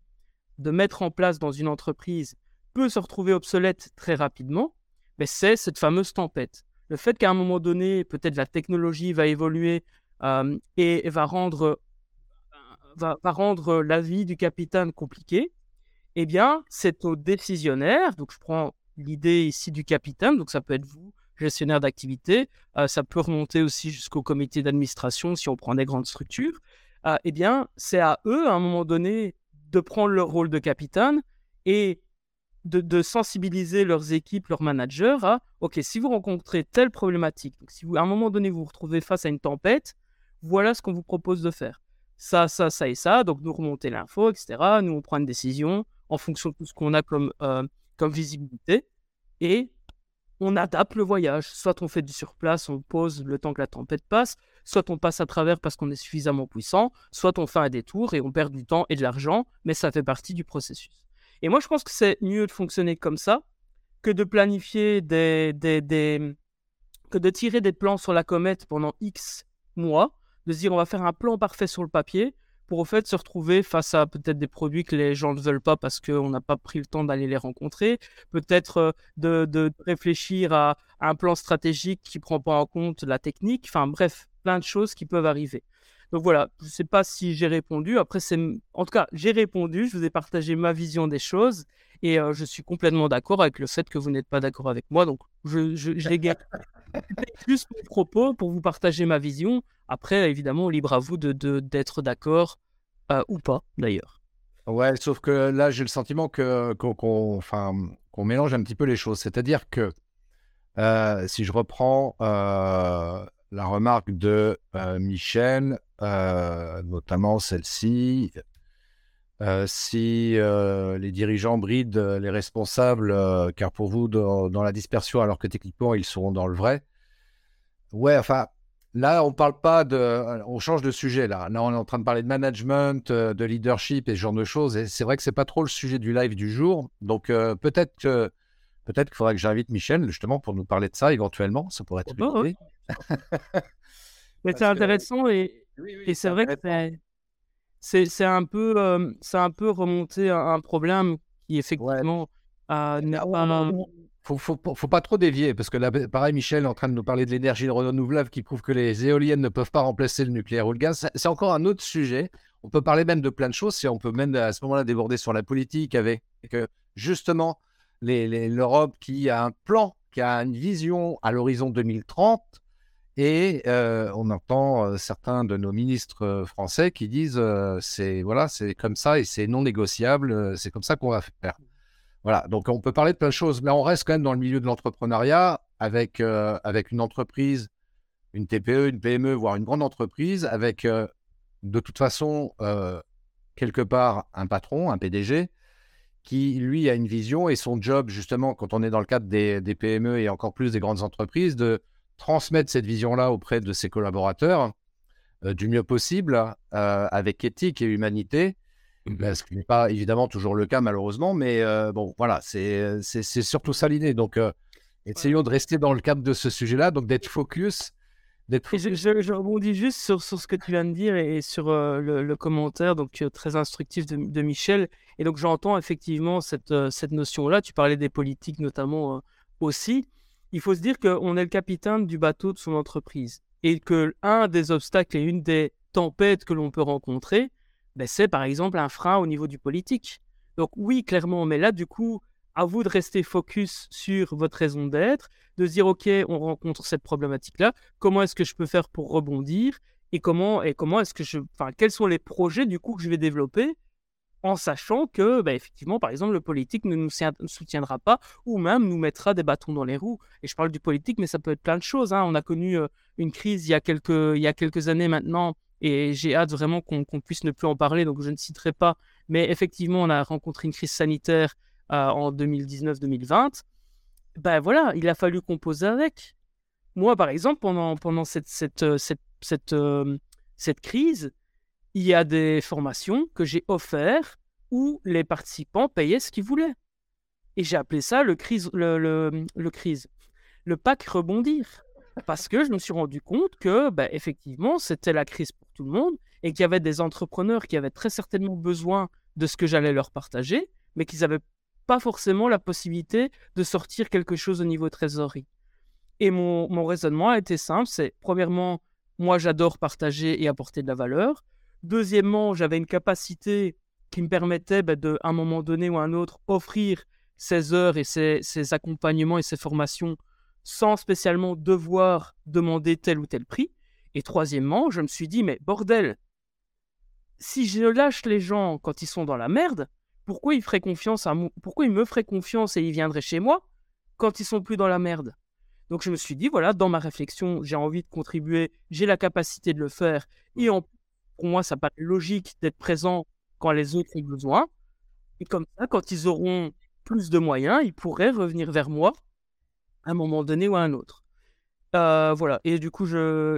Speaker 2: de mettre en place dans une entreprise peut se retrouver obsolète très rapidement, ben, c'est cette fameuse tempête. Le fait qu'à un moment donné, peut-être la technologie va évoluer euh, et va rendre, va, rendre la vie du capitaine compliquée, eh bien, c'est au décisionnaire, donc je prends l'idée ici du capitaine, donc ça peut être vous, gestionnaire d'activité, euh, ça peut remonter aussi jusqu'au comité d'administration si on prend des grandes structures, euh, eh bien, c'est à eux, à un moment donné, de prendre leur rôle de capitaine et de, sensibiliser leurs équipes, leurs managers à, OK, si vous rencontrez telle problématique, donc si à un moment donné vous vous retrouvez face à une tempête, voilà ce qu'on vous propose de faire. Ça, ça, ça et ça, donc nous remonter l'info, etc. Nous, on prend une décision en fonction de tout ce qu'on a comme, euh, comme visibilité et on adapte le voyage. Soit on fait du surplace, on pose le temps que la tempête passe, soit on passe à travers parce qu'on est suffisamment puissant, soit on fait un détour et on perd du temps et de l'argent, mais ça fait partie du processus. Et moi, je pense que c'est mieux de fonctionner comme ça que de planifier des, des, que de tirer des plans sur la comète pendant X mois, de se dire on va faire un plan parfait sur le papier pour au fait se retrouver face à peut-être des produits que les gens ne veulent pas parce qu'on n'a pas pris le temps d'aller les rencontrer, peut-être euh, de, de, réfléchir à, un plan stratégique qui ne prend pas en compte la technique, enfin bref, plein de choses qui peuvent arriver. Donc voilà, je ne sais pas si j'ai répondu. Après, c'est en tout cas, j'ai répondu. Je vous ai partagé ma vision des choses et je suis complètement d'accord avec le fait que vous n'êtes pas d'accord avec moi. Donc, je, je, j'ai plus mon propos pour vous partager ma vision. Après, évidemment, libre à vous de, d'être d'accord ou pas, d'ailleurs.
Speaker 1: Ouais, sauf que là, j'ai le sentiment qu'on, qu'on mélange un petit peu les choses. C'est-à-dire que si je reprends la remarque de Michel, notamment celle-ci, si les dirigeants brident les responsables, car pour vous, dans, la dispersion, alors que techniquement, ils seront dans le vrai. Ouais, enfin, là, on parle pas de. On change de sujet, là. Là, on est en train de parler de management, de leadership et ce genre de choses. Et c'est vrai que c'est pas trop le sujet du live du jour. Donc, peut-être que. Peut-être qu'il faudrait que j'invite Michel, justement, pour nous parler de ça éventuellement. Ça pourrait être
Speaker 2: oh, une Mais c'est intéressant et, et c'est vrai que c'est un, peu, c'est un peu remonté à un problème qui effectivement
Speaker 1: n'a pas. Faut, faut, faut, pas trop dévier parce que là, pareil, Michel est en train de nous parler de l'énergie renouvelable qui prouve que les éoliennes ne peuvent pas remplacer le nucléaire ou le gaz. C'est encore un autre sujet. On peut parler même de plein de choses. Si on peut même à ce moment-là déborder sur la politique avec justement l'Europe qui a un plan, qui a une vision à l'horizon 2030 et on entend certains de nos ministres français qui disent c'est voilà, c'est comme ça et c'est non négociable, c'est comme ça qu'on va faire. Voilà, donc on peut parler de plein de choses, mais on reste quand même dans le milieu de l'entrepreneuriat avec, avec une entreprise, une TPE, une PME, voire une grande entreprise, avec de toute façon quelque part un patron, un PDG, qui lui a une vision et son job justement quand on est dans le cadre des, des PME et encore plus des grandes entreprises de transmettre cette vision-là auprès de ses collaborateurs euh, du mieux possible, euh, avec éthique et humanité. Mmh ce qui n'est pas évidemment toujours le cas, malheureusement, mais euh, bon, voilà, c'est surtout ça l'idée. Donc, essayons de rester dans le cadre de ce sujet-là, donc d'être focus.
Speaker 2: Je, je, rebondis juste sur, sur, ce que tu viens de dire et, sur le, commentaire donc très instructif de, de, Michel. Et donc j'entends effectivement cette, cette notion-là. Tu parlais des politiques notamment aussi il faut se dire qu'on est le capitaine du bateau de son entreprise et que un des obstacles et une des tempêtes que l'on peut rencontrer, ben, c'est par exemple un frein au niveau du politique. Donc oui, clairement, mais là, du coup, à vous de rester focus sur votre raison d'être, de se dire, OK, on rencontre cette problématique-là, comment est-ce que je peux faire pour rebondir et comment, et comment est-ce que je, enfin, quels sont les projets du coup que je vais développer en sachant que, bah, effectivement, par exemple, le politique ne nous soutiendra pas ou même nous mettra des bâtons dans les roues. Et je parle du politique, mais ça peut être plein de choses. Hein. On a connu une crise il y, a quelques, années maintenant et j'ai hâte vraiment qu'on puisse ne plus en parler, donc je ne citerai pas. Mais effectivement, on a rencontré une crise sanitaire en 2019-2020. Ben voilà, il a fallu composer avec. Moi, par exemple, pendant, cette, cette crise, il y a des formations que j'ai offertes où les participants payaient ce qu'ils voulaient. Et j'ai appelé ça le, crise, le, le, crise, le pack rebondir. Parce que je me suis rendu compte que, bah, effectivement, c'était la crise pour tout le monde et qu'il y avait des entrepreneurs qui avaient très certainement besoin de ce que j'allais leur partager, mais qu'ils n'avaient pas forcément la possibilité de sortir quelque chose au niveau trésorerie. Et mon, mon raisonnement a été simple, c'est premièrement, moi j'adore partager et apporter de la valeur. Deuxièmement, j'avais une capacité qui me permettait bah, de, un moment donné ou à un autre, offrir ces heures et ces, accompagnements et ces formations sans spécialement devoir demander tel ou tel prix. Et troisièmement, je me suis dit, mais bordel, si je lâche les gens quand ils sont dans la merde, pourquoi ils feraient confiance à Pourquoi ils me feraient confiance et ils viendraient chez moi quand ils sont plus dans la merde? Donc je me suis dit, voilà, dans ma réflexion, j'ai envie de contribuer, j'ai la capacité de le faire, et en pour moi, ça paraît logique d'être présent quand les autres ont besoin. Et comme ça, quand ils auront plus de moyens, ils pourraient revenir vers moi à un moment donné ou à un autre. Euh, voilà. Et du coup, j'ai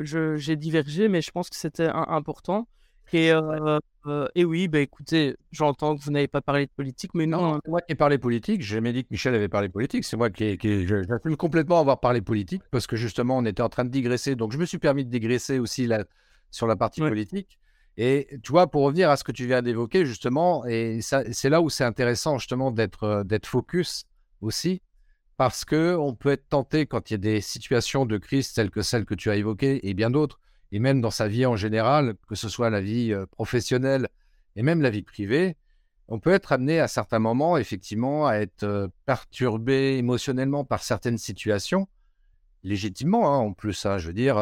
Speaker 2: je, divergé, mais je pense que c'était important. Et, euh, euh, et oui, bah, écoutez, j'entends que vous n'avez pas parlé de politique, mais non.
Speaker 1: c'est moi qui ai parlé politique. J'ai jamais dit que Michel avait parlé politique. C'est moi qui, qui j'assume complètement avoir parlé politique parce que justement, on était en train de digresser. Donc, je me suis permis de digresser aussi là, sur la partie politique. Et tu vois, pour revenir à ce que tu viens d'évoquer, justement, et c'est là où c'est intéressant, justement, d'être euh, focus aussi, parce que on peut être tenté, quand il y a des situations de crise telles que celles que tu as évoquées, et bien d'autres, et même dans sa vie en général, que ce soit la vie euh, professionnelle et même la vie privée, on peut être amené à certains moments, effectivement, à être euh, perturbé émotionnellement par certaines situations, légitimement, hein, en plus, hein, je veux dire,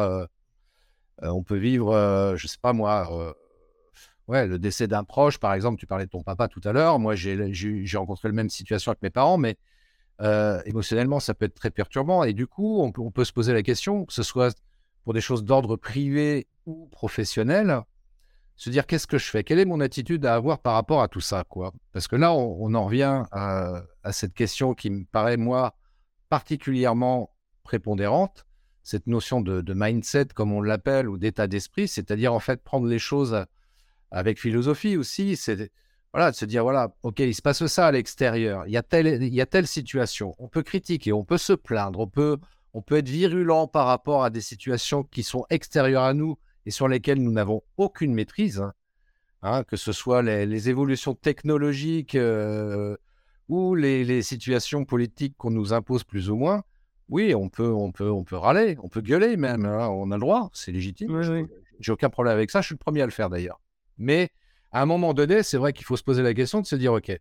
Speaker 1: on peut vivre, je sais pas moi, ouais, le décès d'un proche, par exemple, tu parlais de ton papa tout à l'heure. Moi, j'ai rencontré la même situation avec mes parents, mais euh, émotionnellement, ça peut être très perturbant. Et du coup, on peut, se poser la question, que ce soit pour des choses d'ordre privé ou professionnel, se dire qu'est-ce que je fais? Quelle est mon attitude à avoir par rapport à tout ça quoi? Parce que là, on, en revient à, cette question qui me paraît, moi, particulièrement prépondérante, cette notion de, de mindset, comme on l'appelle, ou d'état d'esprit, c'est-à-dire en fait prendre les choses avec philosophie aussi, c'est voilà, de se dire, voilà, OK, il se passe ça à l'extérieur, il, y a telle, il y a telle situation, on peut critiquer, on peut se plaindre, on peut, on peut être virulent par rapport à des situations qui sont extérieures à nous et sur lesquelles nous n'avons aucune maîtrise, hein, hein, que ce soit les, évolutions technologiques euh, ou les, situations politiques qu'on nous impose plus ou moins. Oui, on peut, on peut, on peut râler, on peut gueuler même, hein, on a le droit, c'est légitime. J'ai aucun problème avec ça, je suis le premier à le faire d'ailleurs. Mais à un moment donné, c'est vrai qu'il faut se poser la question de se dire, OK,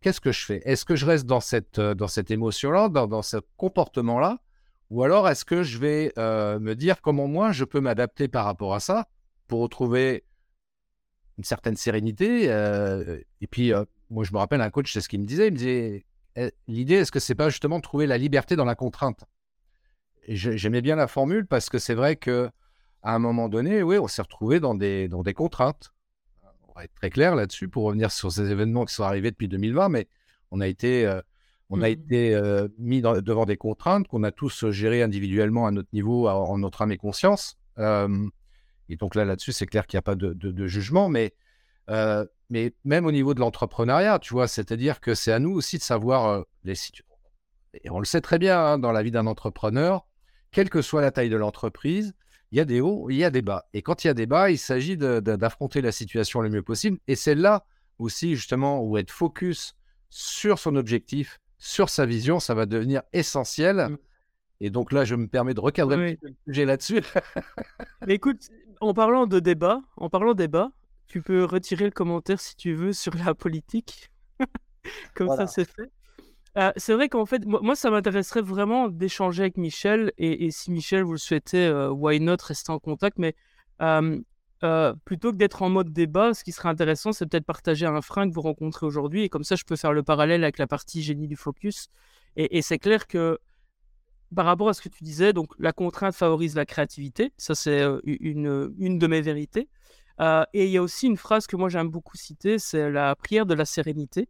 Speaker 1: qu'est-ce que je fais? Est-ce que je reste dans cette, euh, dans cette émotion-là, dans, ce comportement-là? Ou alors est-ce que je vais euh, me dire comment moi je peux m'adapter par rapport à ça pour retrouver une certaine sérénité euh, Et puis, moi je me rappelle un coach, c'est ce qu'il me disait, il me disait, «Eh, l'idée, est-ce que c'est pas justement de trouver la liberté dans la contrainte? J'aimais bien la formule parce que c'est vrai que à un moment donné, oui, on s'est retrouvé dans des, dans des contraintes on va être très clair là-dessus pour revenir sur ces événements qui sont arrivés depuis 2020, mais on a été, euh, on a mmh. été euh, mis devant des contraintes qu'on a tous gérées individuellement à notre niveau, en notre âme et conscience. et donc là, là-dessus, c'est clair qu'il n'y a pas de, jugement, mais, euh, mais même au niveau de l'entrepreneuriat, tu vois, c'est-à-dire que c'est à nous aussi de savoir les situations. Et on le sait très bien hein, dans la vie d'un entrepreneur, quelle que soit la taille de l'entreprise, il y a des hauts, il y a des bas. Et quand il y a des bas, il s'agit d'affronter la situation le mieux possible. Et c'est là aussi, justement, où être focus sur son objectif, sur sa vision, ça va devenir essentiel. Mmh. Et donc là, je me permets de recadrer le sujet là-dessus.
Speaker 2: Mais écoute, en parlant de débat, en parlant débat, tu peux retirer le commentaire si tu veux sur la politique. Comme ça, c'est fait. Euh, c'est vrai qu'en fait, moi, ça m'intéresserait vraiment d'échanger avec Michel. Et, si Michel, vous le souhaitez, euh, why not rester en contact. Mais euh, plutôt que d'être en mode débat, ce qui serait intéressant, c'est peut-être partager un frein que vous rencontrez aujourd'hui. Et comme ça, je peux faire le parallèle avec la partie génie du focus. Et, c'est clair que par rapport à ce que tu disais, donc la contrainte favorise la créativité. Ça, c'est une, une de mes vérités. et il y a aussi une phrase que moi j'aime beaucoup citer, c'est la prière de la sérénité.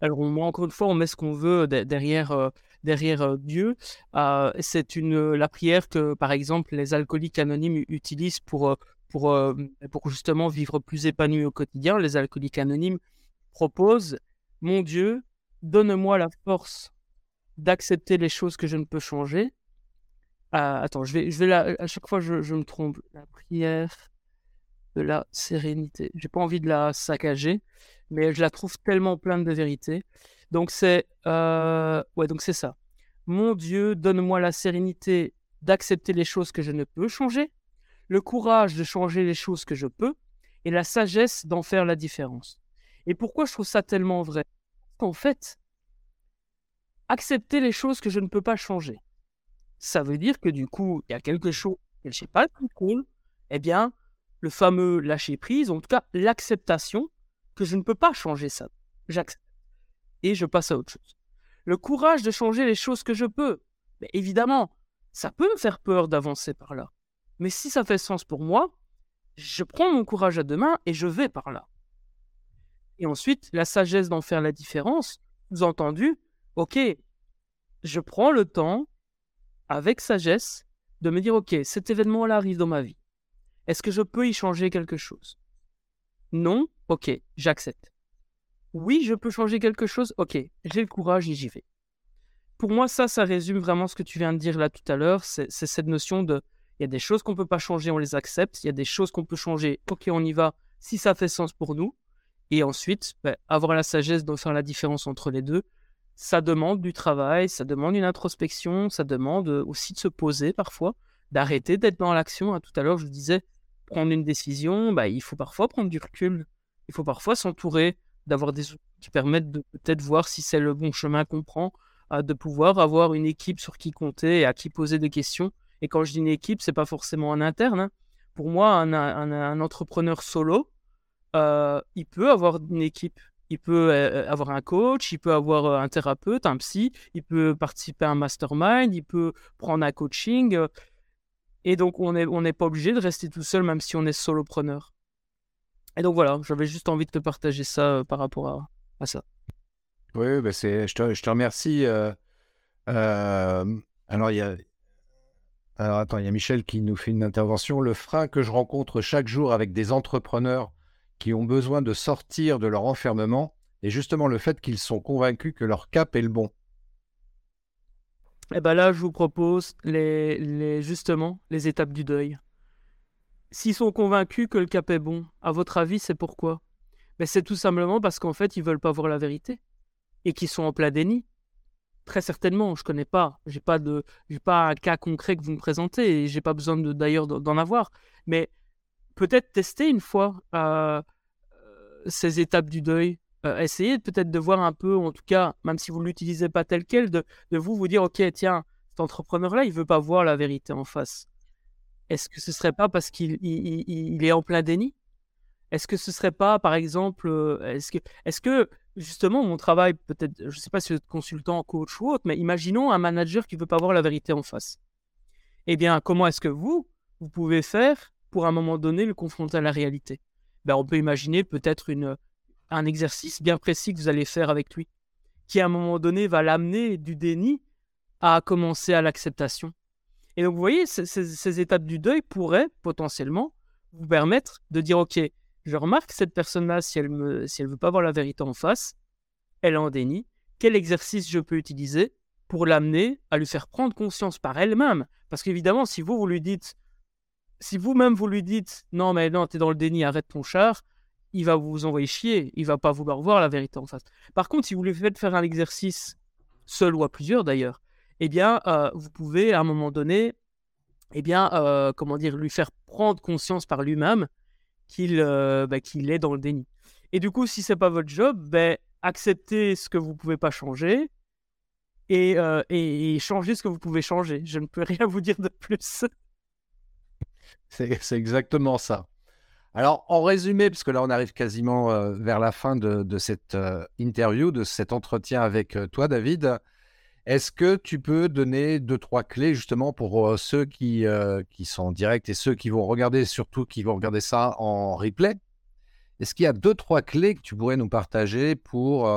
Speaker 2: Alors, encore une fois, on met ce qu'on veut derrière, euh, derrière euh, Dieu. Euh, c'est une, la prière que, par exemple, les alcooliques anonymes utilisent pour, pour, pour justement vivre plus épanoui au quotidien. Les alcooliques anonymes proposent Mon Dieu, donne-moi la force d'accepter les choses que je ne peux changer. attends, je vais, je vais à chaque fois, je, je me trompe. La prière de la sérénité. J'ai pas envie de la saccager mais je la trouve tellement pleine de vérité. Donc c'est euh, ouais, donc c'est ça. Mon Dieu, donne-moi la sérénité d'accepter les choses que je ne peux changer, le courage de changer les choses que je peux, et la sagesse d'en faire la différence. Et pourquoi je trouve ça tellement vrai? Qu'en fait, accepter les choses que je ne peux pas changer, ça veut dire que du coup, il y a quelque chose que je sais pas contrôle, eh bien, le fameux lâcher prise, en tout cas l'acceptation, que je ne peux pas changer ça. J'accepte. Et je passe à autre chose. Le courage de changer les choses que je peux. Évidemment, ça peut me faire peur d'avancer par là. Mais si ça fait sens pour moi, je prends mon courage à deux mains et je vais par là. Et ensuite, la sagesse d'en faire la différence, vous entendu, ok, je prends le temps, avec sagesse, de me dire, ok, cet événement-là arrive dans ma vie. Est-ce que je peux y changer quelque chose? Non, Ok, j'accepte. Oui, je peux changer quelque chose. Ok, j'ai le courage et j'y vais. Pour moi, ça, ça résume vraiment ce que tu viens de dire là tout à l'heure. C'est cette notion de, il y a des choses qu'on ne peut pas changer, on les accepte. Il y a des choses qu'on peut changer. Ok, on y va si ça fait sens pour nous. Et ensuite, ben, avoir la sagesse de faire la différence entre les deux, ça demande du travail, ça demande une introspection, ça demande aussi de se poser parfois, d'arrêter d'être dans l'action. Hein, tout à l'heure, je disais, prendre une décision, bah, il faut parfois prendre du recul il faut parfois s'entourer d'avoir des outils qui permettent de peut-être voir si c'est le bon chemin qu'on prend, de pouvoir avoir une équipe sur qui compter et à qui poser des questions. Et quand je dis une équipe, c'est pas forcément un interne. Hein. Pour moi, un, entrepreneur solo, euh, il peut avoir une équipe. Il peut euh, euh, avoir un coach, il peut avoir un thérapeute, un psy, il peut participer à un mastermind, il peut prendre un coaching. Et donc, on n'est pas obligé de rester tout seul, même si on est solopreneur. Et donc voilà, j'avais juste envie de te partager ça euh, par rapport à, ça.
Speaker 1: Oui, bah je, te, remercie. Euh, euh, alors, il y il y a Michel qui nous fait une intervention. Le frein que je rencontre chaque jour avec des entrepreneurs qui ont besoin de sortir de leur enfermement est justement le fait qu'ils sont convaincus que leur cap est le bon.
Speaker 2: Et eh ben là, je vous propose les, justement les étapes du deuil. S'ils sont convaincus que le cap est bon, à votre avis, c'est pourquoi? Ben, C'est tout simplement parce qu'en fait, ils veulent pas voir la vérité et qu'ils sont en plein déni. Très certainement, je connais pas. J'ai pas de, pas un cas concret que vous me présentez et j'ai pas besoin d'ailleurs d'en avoir. Mais peut-être tester une fois euh, ces étapes du deuil. Euh, essayez peut-être de voir un peu, en tout cas, même si vous ne l'utilisez pas tel quel, de, vous vous dire, ok, tiens, cet entrepreneur-là, il veut pas voir la vérité en face. Est-ce que ce serait pas parce qu'il il, est en plein déni? Est-ce que ce serait pas, par exemple, euh, est-ce que, justement mon travail, peut-être, je ne sais pas si vous êtes consultant, coach ou autre, mais imaginons un manager qui veut pas voir la vérité en face. Eh bien, comment est-ce que vous, vous pouvez faire pour un moment donné le confronter à la réalité? Ben, On peut imaginer peut-être une, un exercice bien précis que vous allez faire avec lui, qui à un moment donné va l'amener du déni à commencer à l'acceptation. Et donc, vous voyez, ces, étapes du deuil pourraient potentiellement vous permettre de dire, OK, je remarque cette personne-là, si elle ne si veut pas voir la vérité en face, elle est en déni. Quel exercice je peux utiliser pour l'amener à lui faire prendre conscience par elle-même? Parce qu'évidemment, si vous, vous lui dites, si vous-même vous lui dites, non, mais non, tu es dans le déni, arrête ton char, il va vous envoyer chier, il va pas vouloir voir la vérité en face. Par contre, si vous lui faites faire un exercice, seul ou à plusieurs d'ailleurs, eh bien, euh, vous pouvez à un moment donné, eh bien, euh, comment dire, lui faire prendre conscience par lui-même qu'il euh, bah, qu'il est dans le déni. Et du coup, si c'est pas votre job, ben, accepter ce que vous pouvez pas changer et, et, changer ce que vous pouvez changer. Je ne peux rien vous dire de plus.
Speaker 1: C'est exactement ça. Alors, en résumé, parce que là, on arrive quasiment vers la fin de, cette interview, de cet entretien avec toi, David, est-ce que tu peux donner deux, trois clés justement pour ceux qui, qui sont en direct et ceux qui vont regarder, surtout qui vont regarder ça en replay Est-ce qu'il y a deux, trois clés que tu pourrais nous partager pour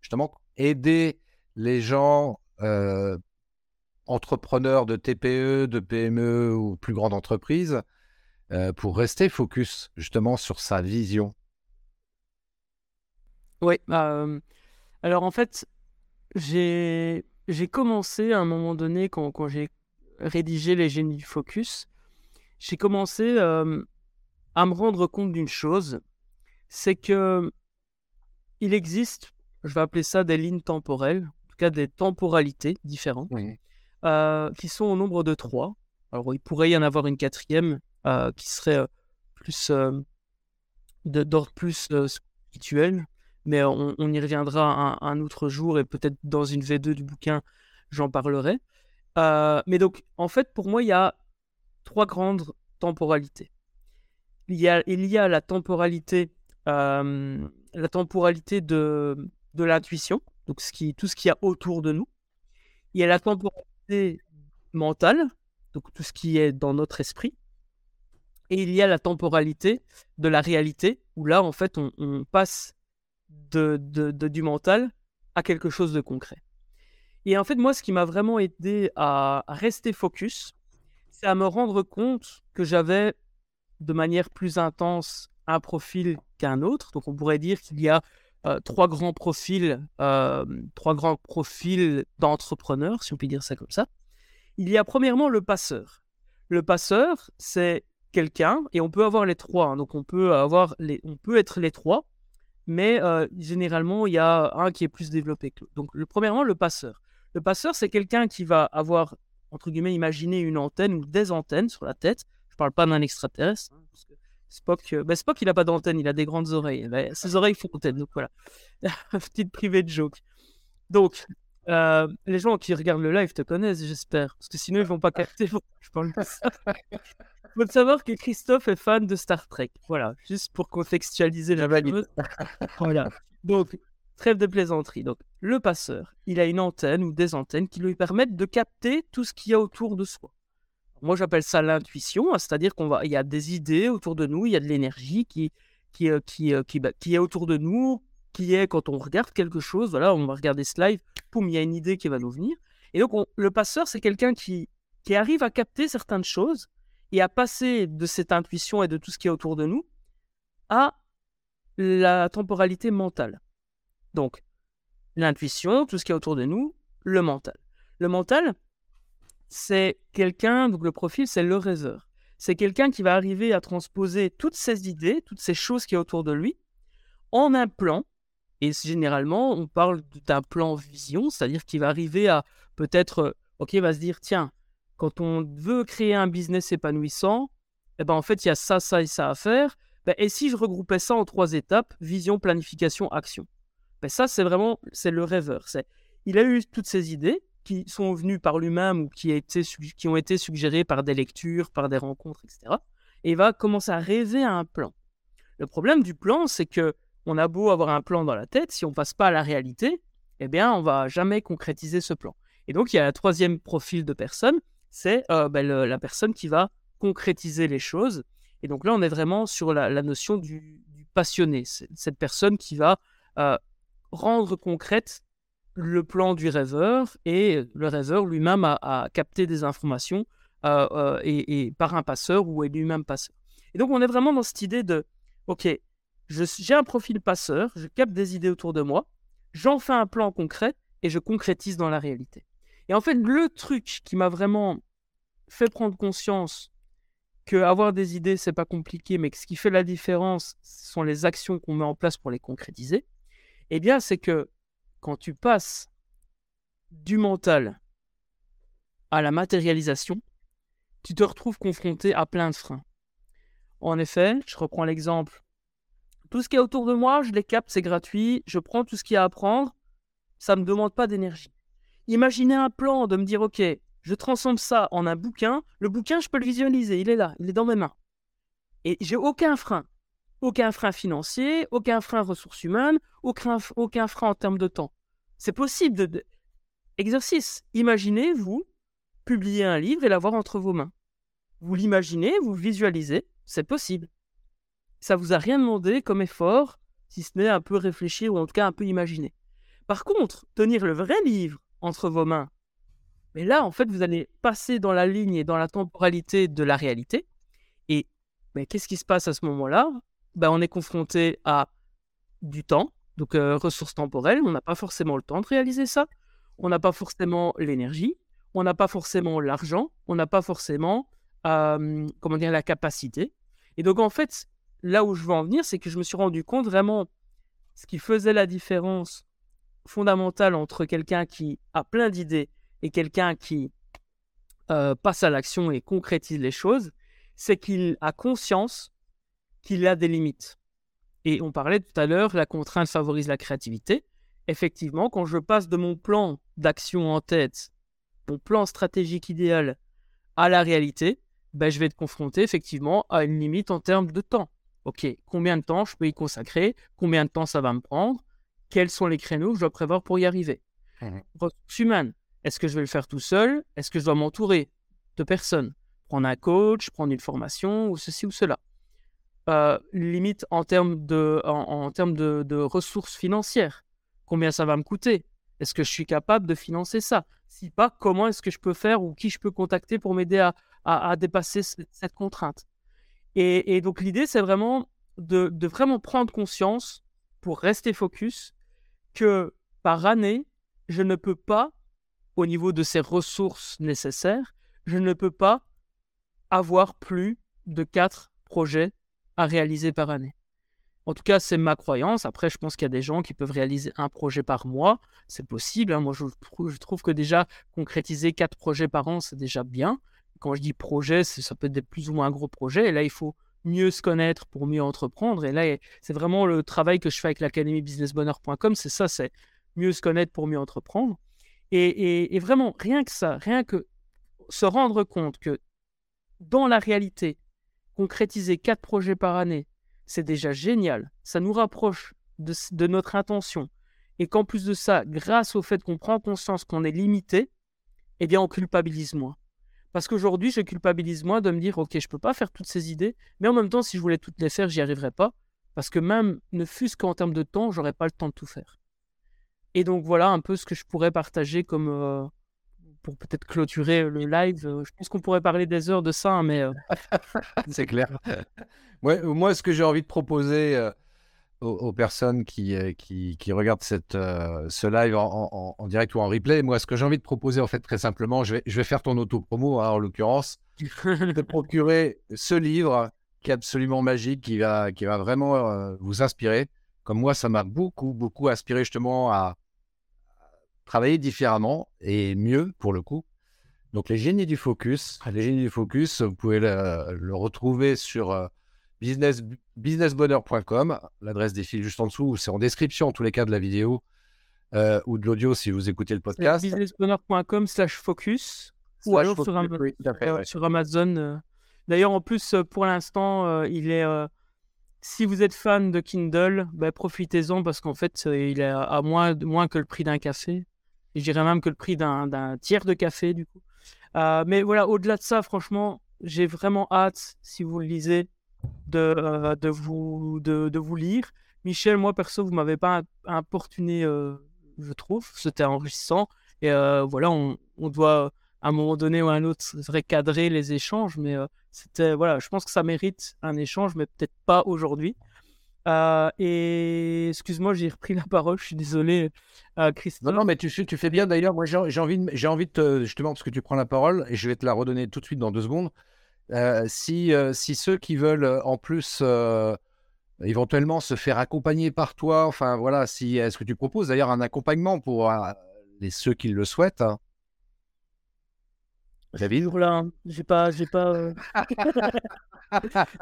Speaker 1: justement aider les gens entrepreneurs de TPE, de PME ou plus grandes entreprises euh, pour rester focus justement sur sa vision
Speaker 2: Oui, bah, alors en fait, j'ai commencé à un moment donné, quand, quand j'ai rédigé les génies du focus, j'ai commencé à me rendre compte d'une chose, c'est que il existe, je vais appeler ça des lignes temporelles, en tout cas des temporalités différentes, qui sont au nombre de trois. Alors il pourrait y en avoir une quatrième, euh, qui serait euh, plus euh, d'ordre plus spirituel, mais on, y reviendra un, autre jour et peut-être dans une V2 du bouquin, j'en parlerai. mais donc, en fait, pour moi, il y a trois grandes temporalités. Il y a, il y a la temporalité, la temporalité de, de l'intuition, donc tout ce qu'il y a autour de nous. Il y a la temporalité mentale, donc tout ce qui est dans notre esprit et il y a la temporalité de la réalité, où là, en fait, on, passe de, du mental à quelque chose de concret. Et en fait, moi, ce qui m'a vraiment aidé à, rester focus, c'est à me rendre compte que j'avais de manière plus intense un profil qu'un autre. Donc, on pourrait dire qu'il y a euh, trois grands profils, euh, trois grands profils d'entrepreneurs, si on peut dire ça comme ça. Il y a premièrement le passeur. Le passeur, c'est quelqu'un et on peut avoir les trois. Hein. donc on peut avoir les, on peut être les trois, mais euh, généralement il y a un qui est plus développé que l'autre. Donc le premièrement le passeur. Le passeur c'est quelqu'un qui va avoir entre guillemets imaginé une antenne ou des antennes sur la tête. Je parle pas d'un extraterrestre. Hein, Spock, euh, ben Spock, il a pas d'antenne, il a des grandes oreilles. Ben, ses oreilles font antenne, donc voilà. Petite privée de joke. Donc, euh, les gens qui regardent le live te connaissent, j'espère. Parce que sinon, ils vont pas capter. Je parle de. faut savoir que Christophe est fan de Star Trek. Voilà, juste pour contextualiser la chose. voilà. Donc, trêve de plaisanterie. Donc, le passeur, il a une antenne ou des antennes qui lui permettent de capter tout ce qu'il y a autour de soi. Moi, j'appelle ça l'intuition, hein, c'est-à-dire qu'on va, il y a des idées autour de nous, il y a de l'énergie qui, qui, euh, qui, euh, qui, qui, est autour de nous, qui est quand on regarde quelque chose. Voilà, on va regarder ce live, poum, il y a une idée qui va nous venir. Et donc, le passeur, c'est quelqu'un qui, qui arrive à capter certaines choses et à passer de cette intuition et de tout ce qui est autour de nous à la temporalité mentale. Donc, l'intuition, tout ce qui est autour de nous, le mental. Le mental, c'est quelqu'un, donc le profil, c'est le rêveur. C'est quelqu'un qui va arriver à transposer toutes ces idées, toutes ces choses qui est autour de lui, en un plan. Et généralement, on parle d'un plan vision, c'est-à-dire qu'il va arriver à peut-être, ok, va se dire, tiens, quand on veut créer un business épanouissant, eh ben en fait, il y a ça, ça et ça à faire. Ben, et si je regroupais ça en trois étapes, vision, planification, action? Ben, Ça, c'est vraiment c'est le rêveur. C'est, il a eu toutes ces idées qui sont venues par lui-même ou qui, ont été suggérées par des lectures, par des rencontres, etc. Et il va commencer à rêver à un plan. Le problème du plan, c'est que on a beau avoir un plan dans la tête, si on passe pas à la réalité, eh bien, on va jamais concrétiser ce plan. Et donc, il y a un troisième profil de personne c'est euh, ben, la personne qui va concrétiser les choses. Et donc là, on est vraiment sur la, notion du, passionné, cette personne qui va euh, rendre concrète le plan du rêveur et le rêveur lui-même a, capté des informations euh, et, par un passeur ou est lui-même passeur. Et donc on est vraiment dans cette idée de, ok, j'ai un profil passeur, je capte des idées autour de moi, j'en fais un plan concret et je concrétise dans la réalité. Et en fait, le truc qui m'a vraiment fait prendre conscience que avoir des idées, c'est pas compliqué, mais que ce qui fait la différence, ce sont les actions qu'on met en place pour les concrétiser, eh bien, c'est que quand tu passes du mental à la matérialisation, tu te retrouves confronté à plein de freins. En effet, je reprends l'exemple Tout ce qui est autour de moi, je les capte, c'est gratuit. Je prends tout ce qu'il y a à apprendre. Ça ne me demande pas d'énergie. Imaginez un plan de me dire, OK, je transforme ça en un bouquin. Le bouquin, je peux le visualiser. Il est là, il est dans mes mains. Et j'ai aucun frein. Aucun frein financier, aucun frein ressources humaines, aucun, aucun frein en termes de temps. C'est possible de, Exercice. Imaginez, vous, publier un livre et l'avoir entre vos mains. Vous l'imaginez, vous visualisez, c'est possible. Ça vous a rien demandé comme effort, si ce n'est un peu réfléchir ou en tout cas un peu imaginer. Par contre, tenir le vrai livre entre vos mains, mais là, en fait, vous allez passer dans la ligne et dans la temporalité de la réalité. Et mais qu'est-ce qui se passe à ce moment-là? Ben, On est confronté à du temps, donc euh, ressources temporelles. On n'a pas forcément le temps de réaliser ça. On n'a pas forcément l'énergie. On n'a pas forcément l'argent. On n'a pas forcément comment dire, la capacité. Et donc, en fait, là où je veux en venir, c'est que je me suis rendu compte vraiment ce qui faisait la différence fondamentale entre quelqu'un qui a plein d'idées et quelqu'un qui euh, passe à l'action et concrétise les choses, c'est qu'il a conscience qu'il a des limites. Et on parlait tout à l'heure, la contrainte favorise la créativité. Effectivement, quand je passe de mon plan d'action en tête, mon plan stratégique idéal à la réalité, ben, je vais être confronté effectivement à une limite en termes de temps. Ok, combien de temps je peux y consacrer? Combien de temps ça va me prendre? Quels sont les créneaux que je dois prévoir pour y arriver mmh Ressources humaines. Est-ce que je vais le faire tout seul? Est-ce que je dois m'entourer de personnes? Prendre un coach, prendre une formation ou ceci ou cela. Euh, limite en termes, de, en, termes de, ressources financières. Combien ça va me coûter? Est-ce que je suis capable de financer ça? Si pas, comment est-ce que je peux faire ou qui je peux contacter pour m'aider à, à, dépasser cette contrainte? Et, donc l'idée, c'est vraiment de, vraiment prendre conscience pour rester focus que par année, je ne peux pas, au niveau de ces ressources nécessaires, je ne peux pas avoir plus de quatre projets à réaliser par année. En tout cas, c'est ma croyance. Après, je pense qu'il y a des gens qui peuvent réaliser un projet par mois. C'est possible. Hein. Moi, je je trouve, que déjà, concrétiser quatre projets par an, c'est déjà bien quand je dis projet, ça peut être des plus ou moins gros projets. Et là, il faut mieux se connaître pour mieux entreprendre. Et là, c'est vraiment le travail que je fais avec l'académie businessbonheur.com. C'est ça, c'est mieux se connaître pour mieux entreprendre. Et, vraiment, rien que ça, rien que se rendre compte que dans la réalité, concrétiser quatre projets par année, c'est déjà génial. Ça nous rapproche de, de notre intention. Et qu'en plus de ça, grâce au fait qu'on prend conscience qu'on est limité, eh bien, on culpabilise moins. Parce qu'aujourd'hui, je culpabilise moins de me dire, OK, je ne peux pas faire toutes ces idées, mais en même temps, si je voulais toutes les faire, j'y arriverais pas. Parce que même, ne fût-ce qu'en termes de temps, j'aurais pas le temps de tout faire. Et donc voilà un peu ce que je pourrais partager comme euh, pour peut-être clôturer le live. Euh, je pense qu'on pourrait parler des heures de ça, hein, mais euh,
Speaker 1: c'est clair. moi, ce que j'ai envie de proposer aux, personnes qui, euh, qui, qui, regardent cette, euh, ce live en, en, direct ou en replay. Moi, ce que j'ai envie de proposer, en fait, très simplement, je vais, je vais faire ton auto-promo, hein, en l'occurrence, de procurer ce livre qui est absolument magique, qui va, qui va vraiment euh, vous inspirer. Comme moi, ça m'a beaucoup, beaucoup inspiré justement à travailler différemment et mieux pour le coup. Donc, les génies du focus, les génies du focus, vous pouvez le, le retrouver sur business, businessbonheur.com. L'adresse défile juste en dessous, c'est en description en tous les cas de la vidéo euh, ou de l'audio si vous écoutez le podcast.
Speaker 2: businessbonheur.com slash focus ou alors sur, Amazon. Euh. D'ailleurs, en plus, euh, pour l'instant, il est. si vous êtes fan de Kindle, ben, profitez-en parce qu'en fait, il est à moins, moins que le prix d'un café. Et je dirais même que le prix d'un tiers de café, du coup. mais voilà, au-delà de ça, franchement, j'ai vraiment hâte, si vous le lisez, de, euh, de, vous, de, de, vous lire. Michel, moi perso, vous m'avez pas importuné, euh, je trouve. C'était enrichissant. Et euh, voilà, on, on, doit à un moment donné ou à un autre recadrer les échanges, mais c'était voilà, je pense que ça mérite un échange, mais peut-être pas aujourd'hui. et excuse-moi, j'ai repris la parole, je suis désolé, Christophe.
Speaker 1: Non, non, mais tu, tu fais bien d'ailleurs. Moi, j'ai envie, j'ai envie de te, justement, parce que tu prends la parole, et je vais te la redonner tout de suite dans deux secondes. Euh, si, euh, si ceux qui veulent euh, en plus éventuellement se faire accompagner par toi, enfin voilà, si est-ce que tu proposes d'ailleurs un accompagnement pour les, ceux qui le souhaitent hein? David
Speaker 2: Voilà, hein. j'ai pas, j'ai pas.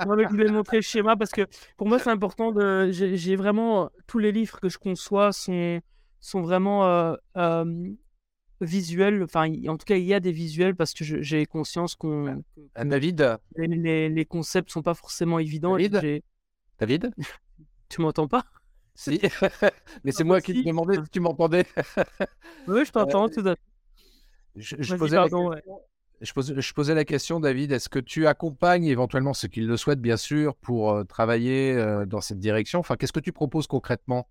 Speaker 2: Moi, je voulais montrer le schéma parce que pour moi, c'est important de. J'ai vraiment tous les livres que je conçois sont sont vraiment visuels. Enfin, en tout cas, il y a des visuels parce que j'ai conscience qu'on.
Speaker 1: David.
Speaker 2: Les, les, les, concepts sont pas forcément évidents.
Speaker 1: David? David?
Speaker 2: tu m'entends pas?
Speaker 1: Si. Mais c'est moi qui te demandais si tu m'entendais.
Speaker 2: oui, je t'entends tout à fait.
Speaker 1: Je, posais je, posais, la question, David, est-ce que tu accompagnes éventuellement ceux qui le souhaitent, bien sûr, pour euh, travailler euh, dans cette direction? Enfin, qu'est-ce que tu proposes concrètement?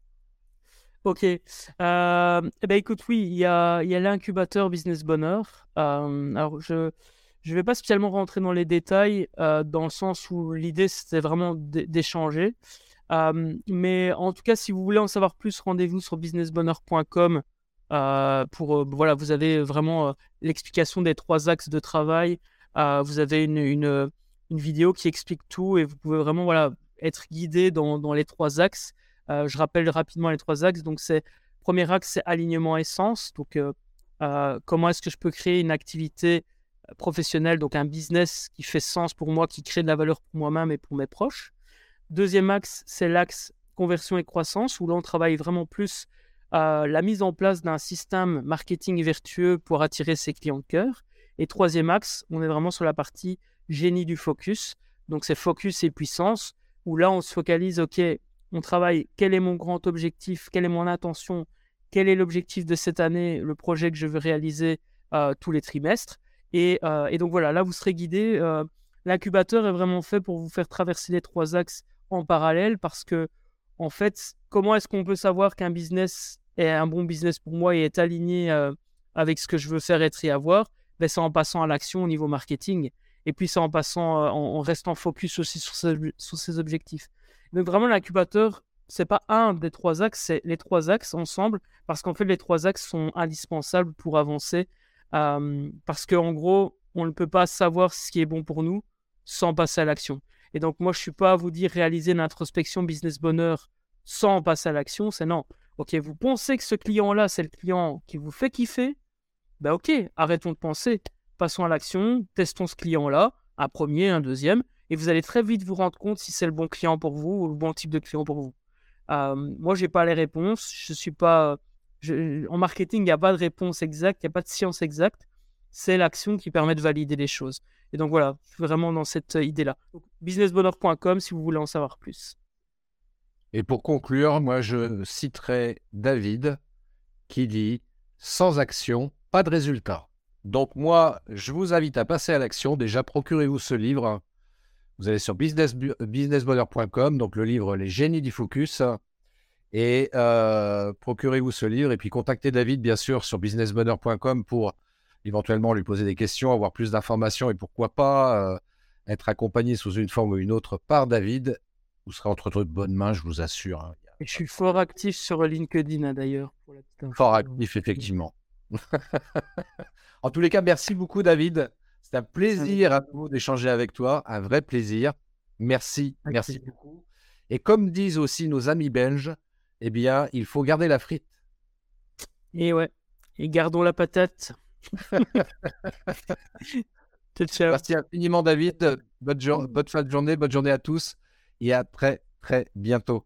Speaker 2: Ok. Euh, eh ben, écoute, oui, il y a, l'incubateur Business Bonheur. alors, je ne vais pas spécialement rentrer dans les détails, dans le sens où l'idée, c'était vraiment d'échanger. mais en tout cas, si vous voulez en savoir plus, rendez-vous sur businessbonheur.com euh, pour, euh, voilà, vous avez vraiment euh, l'explication des trois axes de travail. vous avez une, une, une, vidéo qui explique tout et vous pouvez vraiment voilà, être guidé dans, dans les trois axes. Je rappelle rapidement les trois axes. Donc, c'est premier axe, c'est alignement essence. Donc, comment est-ce que je peux créer une activité professionnelle, donc un business qui fait sens pour moi, qui crée de la valeur pour moi-même et pour mes proches? Deuxième axe, c'est l'axe conversion et croissance, où là, on travaille vraiment plus la mise en place d'un système marketing vertueux pour attirer ses clients de cœur. Et troisième axe, on est vraiment sur la partie génie du focus. Donc c'est focus et puissance, où là on se focalise, ok, on travaille, quel est mon grand objectif, quelle est mon intention, quel est l'objectif de cette année, le projet que je veux réaliser euh, tous les trimestres. Et, euh, et, donc voilà, là vous serez guidé. Euh, l'incubateur est vraiment fait pour vous faire traverser les trois axes en parallèle parce que en fait, comment est-ce qu'on peut savoir qu'un business est un bon business pour moi et est aligné avec ce que je veux faire, être et avoir? Ben, C'est en passant à l'action au niveau marketing. Et puis, c'est en passant, en, restant focus aussi sur, ses objectifs. Donc, vraiment, l'incubateur, c'est pas un des trois axes, c'est les trois axes ensemble, parce qu'en fait, les trois axes sont indispensables pour avancer. Euh, parce qu'en gros, on ne peut pas savoir ce qui est bon pour nous sans passer à l'action. Et donc, moi, je suis pas à vous dire réaliser une introspection business bonheur sans passer à l'action. C'est non. Ok, vous pensez que ce client-là, c'est le client qui vous fait kiffer Ben ok, arrêtons de penser. Passons à l'action, testons ce client-là, un premier, un deuxième, et vous allez très vite vous rendre compte si c'est le bon client pour vous ou le bon type de client pour vous. Euh, moi, je n'ai pas les réponses. Je suis pas. en marketing, il n'y a pas de réponse exacte, il n'y a pas de science exacte. C'est l'action qui permet de valider les choses. Et donc voilà, vraiment dans cette euh, idée-là. Businessbonheur.com si vous voulez en savoir plus.
Speaker 1: Et pour conclure, moi je citerai David qui dit Sans action, pas de résultat. Donc moi, je vous invite à passer à l'action. Déjà, procurez-vous ce livre. Vous allez sur business, businessbonheur.com, donc le livre Les génies du focus. Et euh, procurez-vous ce livre. Et puis contactez David, bien sûr, sur businessbonheur.com pour éventuellement lui poser des questions, avoir plus d'informations et pourquoi pas euh, être accompagné sous une forme ou une autre par David. Vous serez entre de bonnes mains, je vous assure. Hein.
Speaker 2: je suis fort actif sur LinkedIn hein, d'ailleurs.
Speaker 1: Fort actif, effectivement. en tous les cas, merci beaucoup David. C'est un plaisir à nouveau d'échanger avec toi, un vrai plaisir. Merci, merci beaucoup. Et comme disent aussi nos amis belges, eh bien, il faut garder la frite.
Speaker 2: Et ouais, et gardons la patate.
Speaker 1: Merci infiniment, David. Bonne, bonne fin de journée, bonne journée à tous et à très, très bientôt.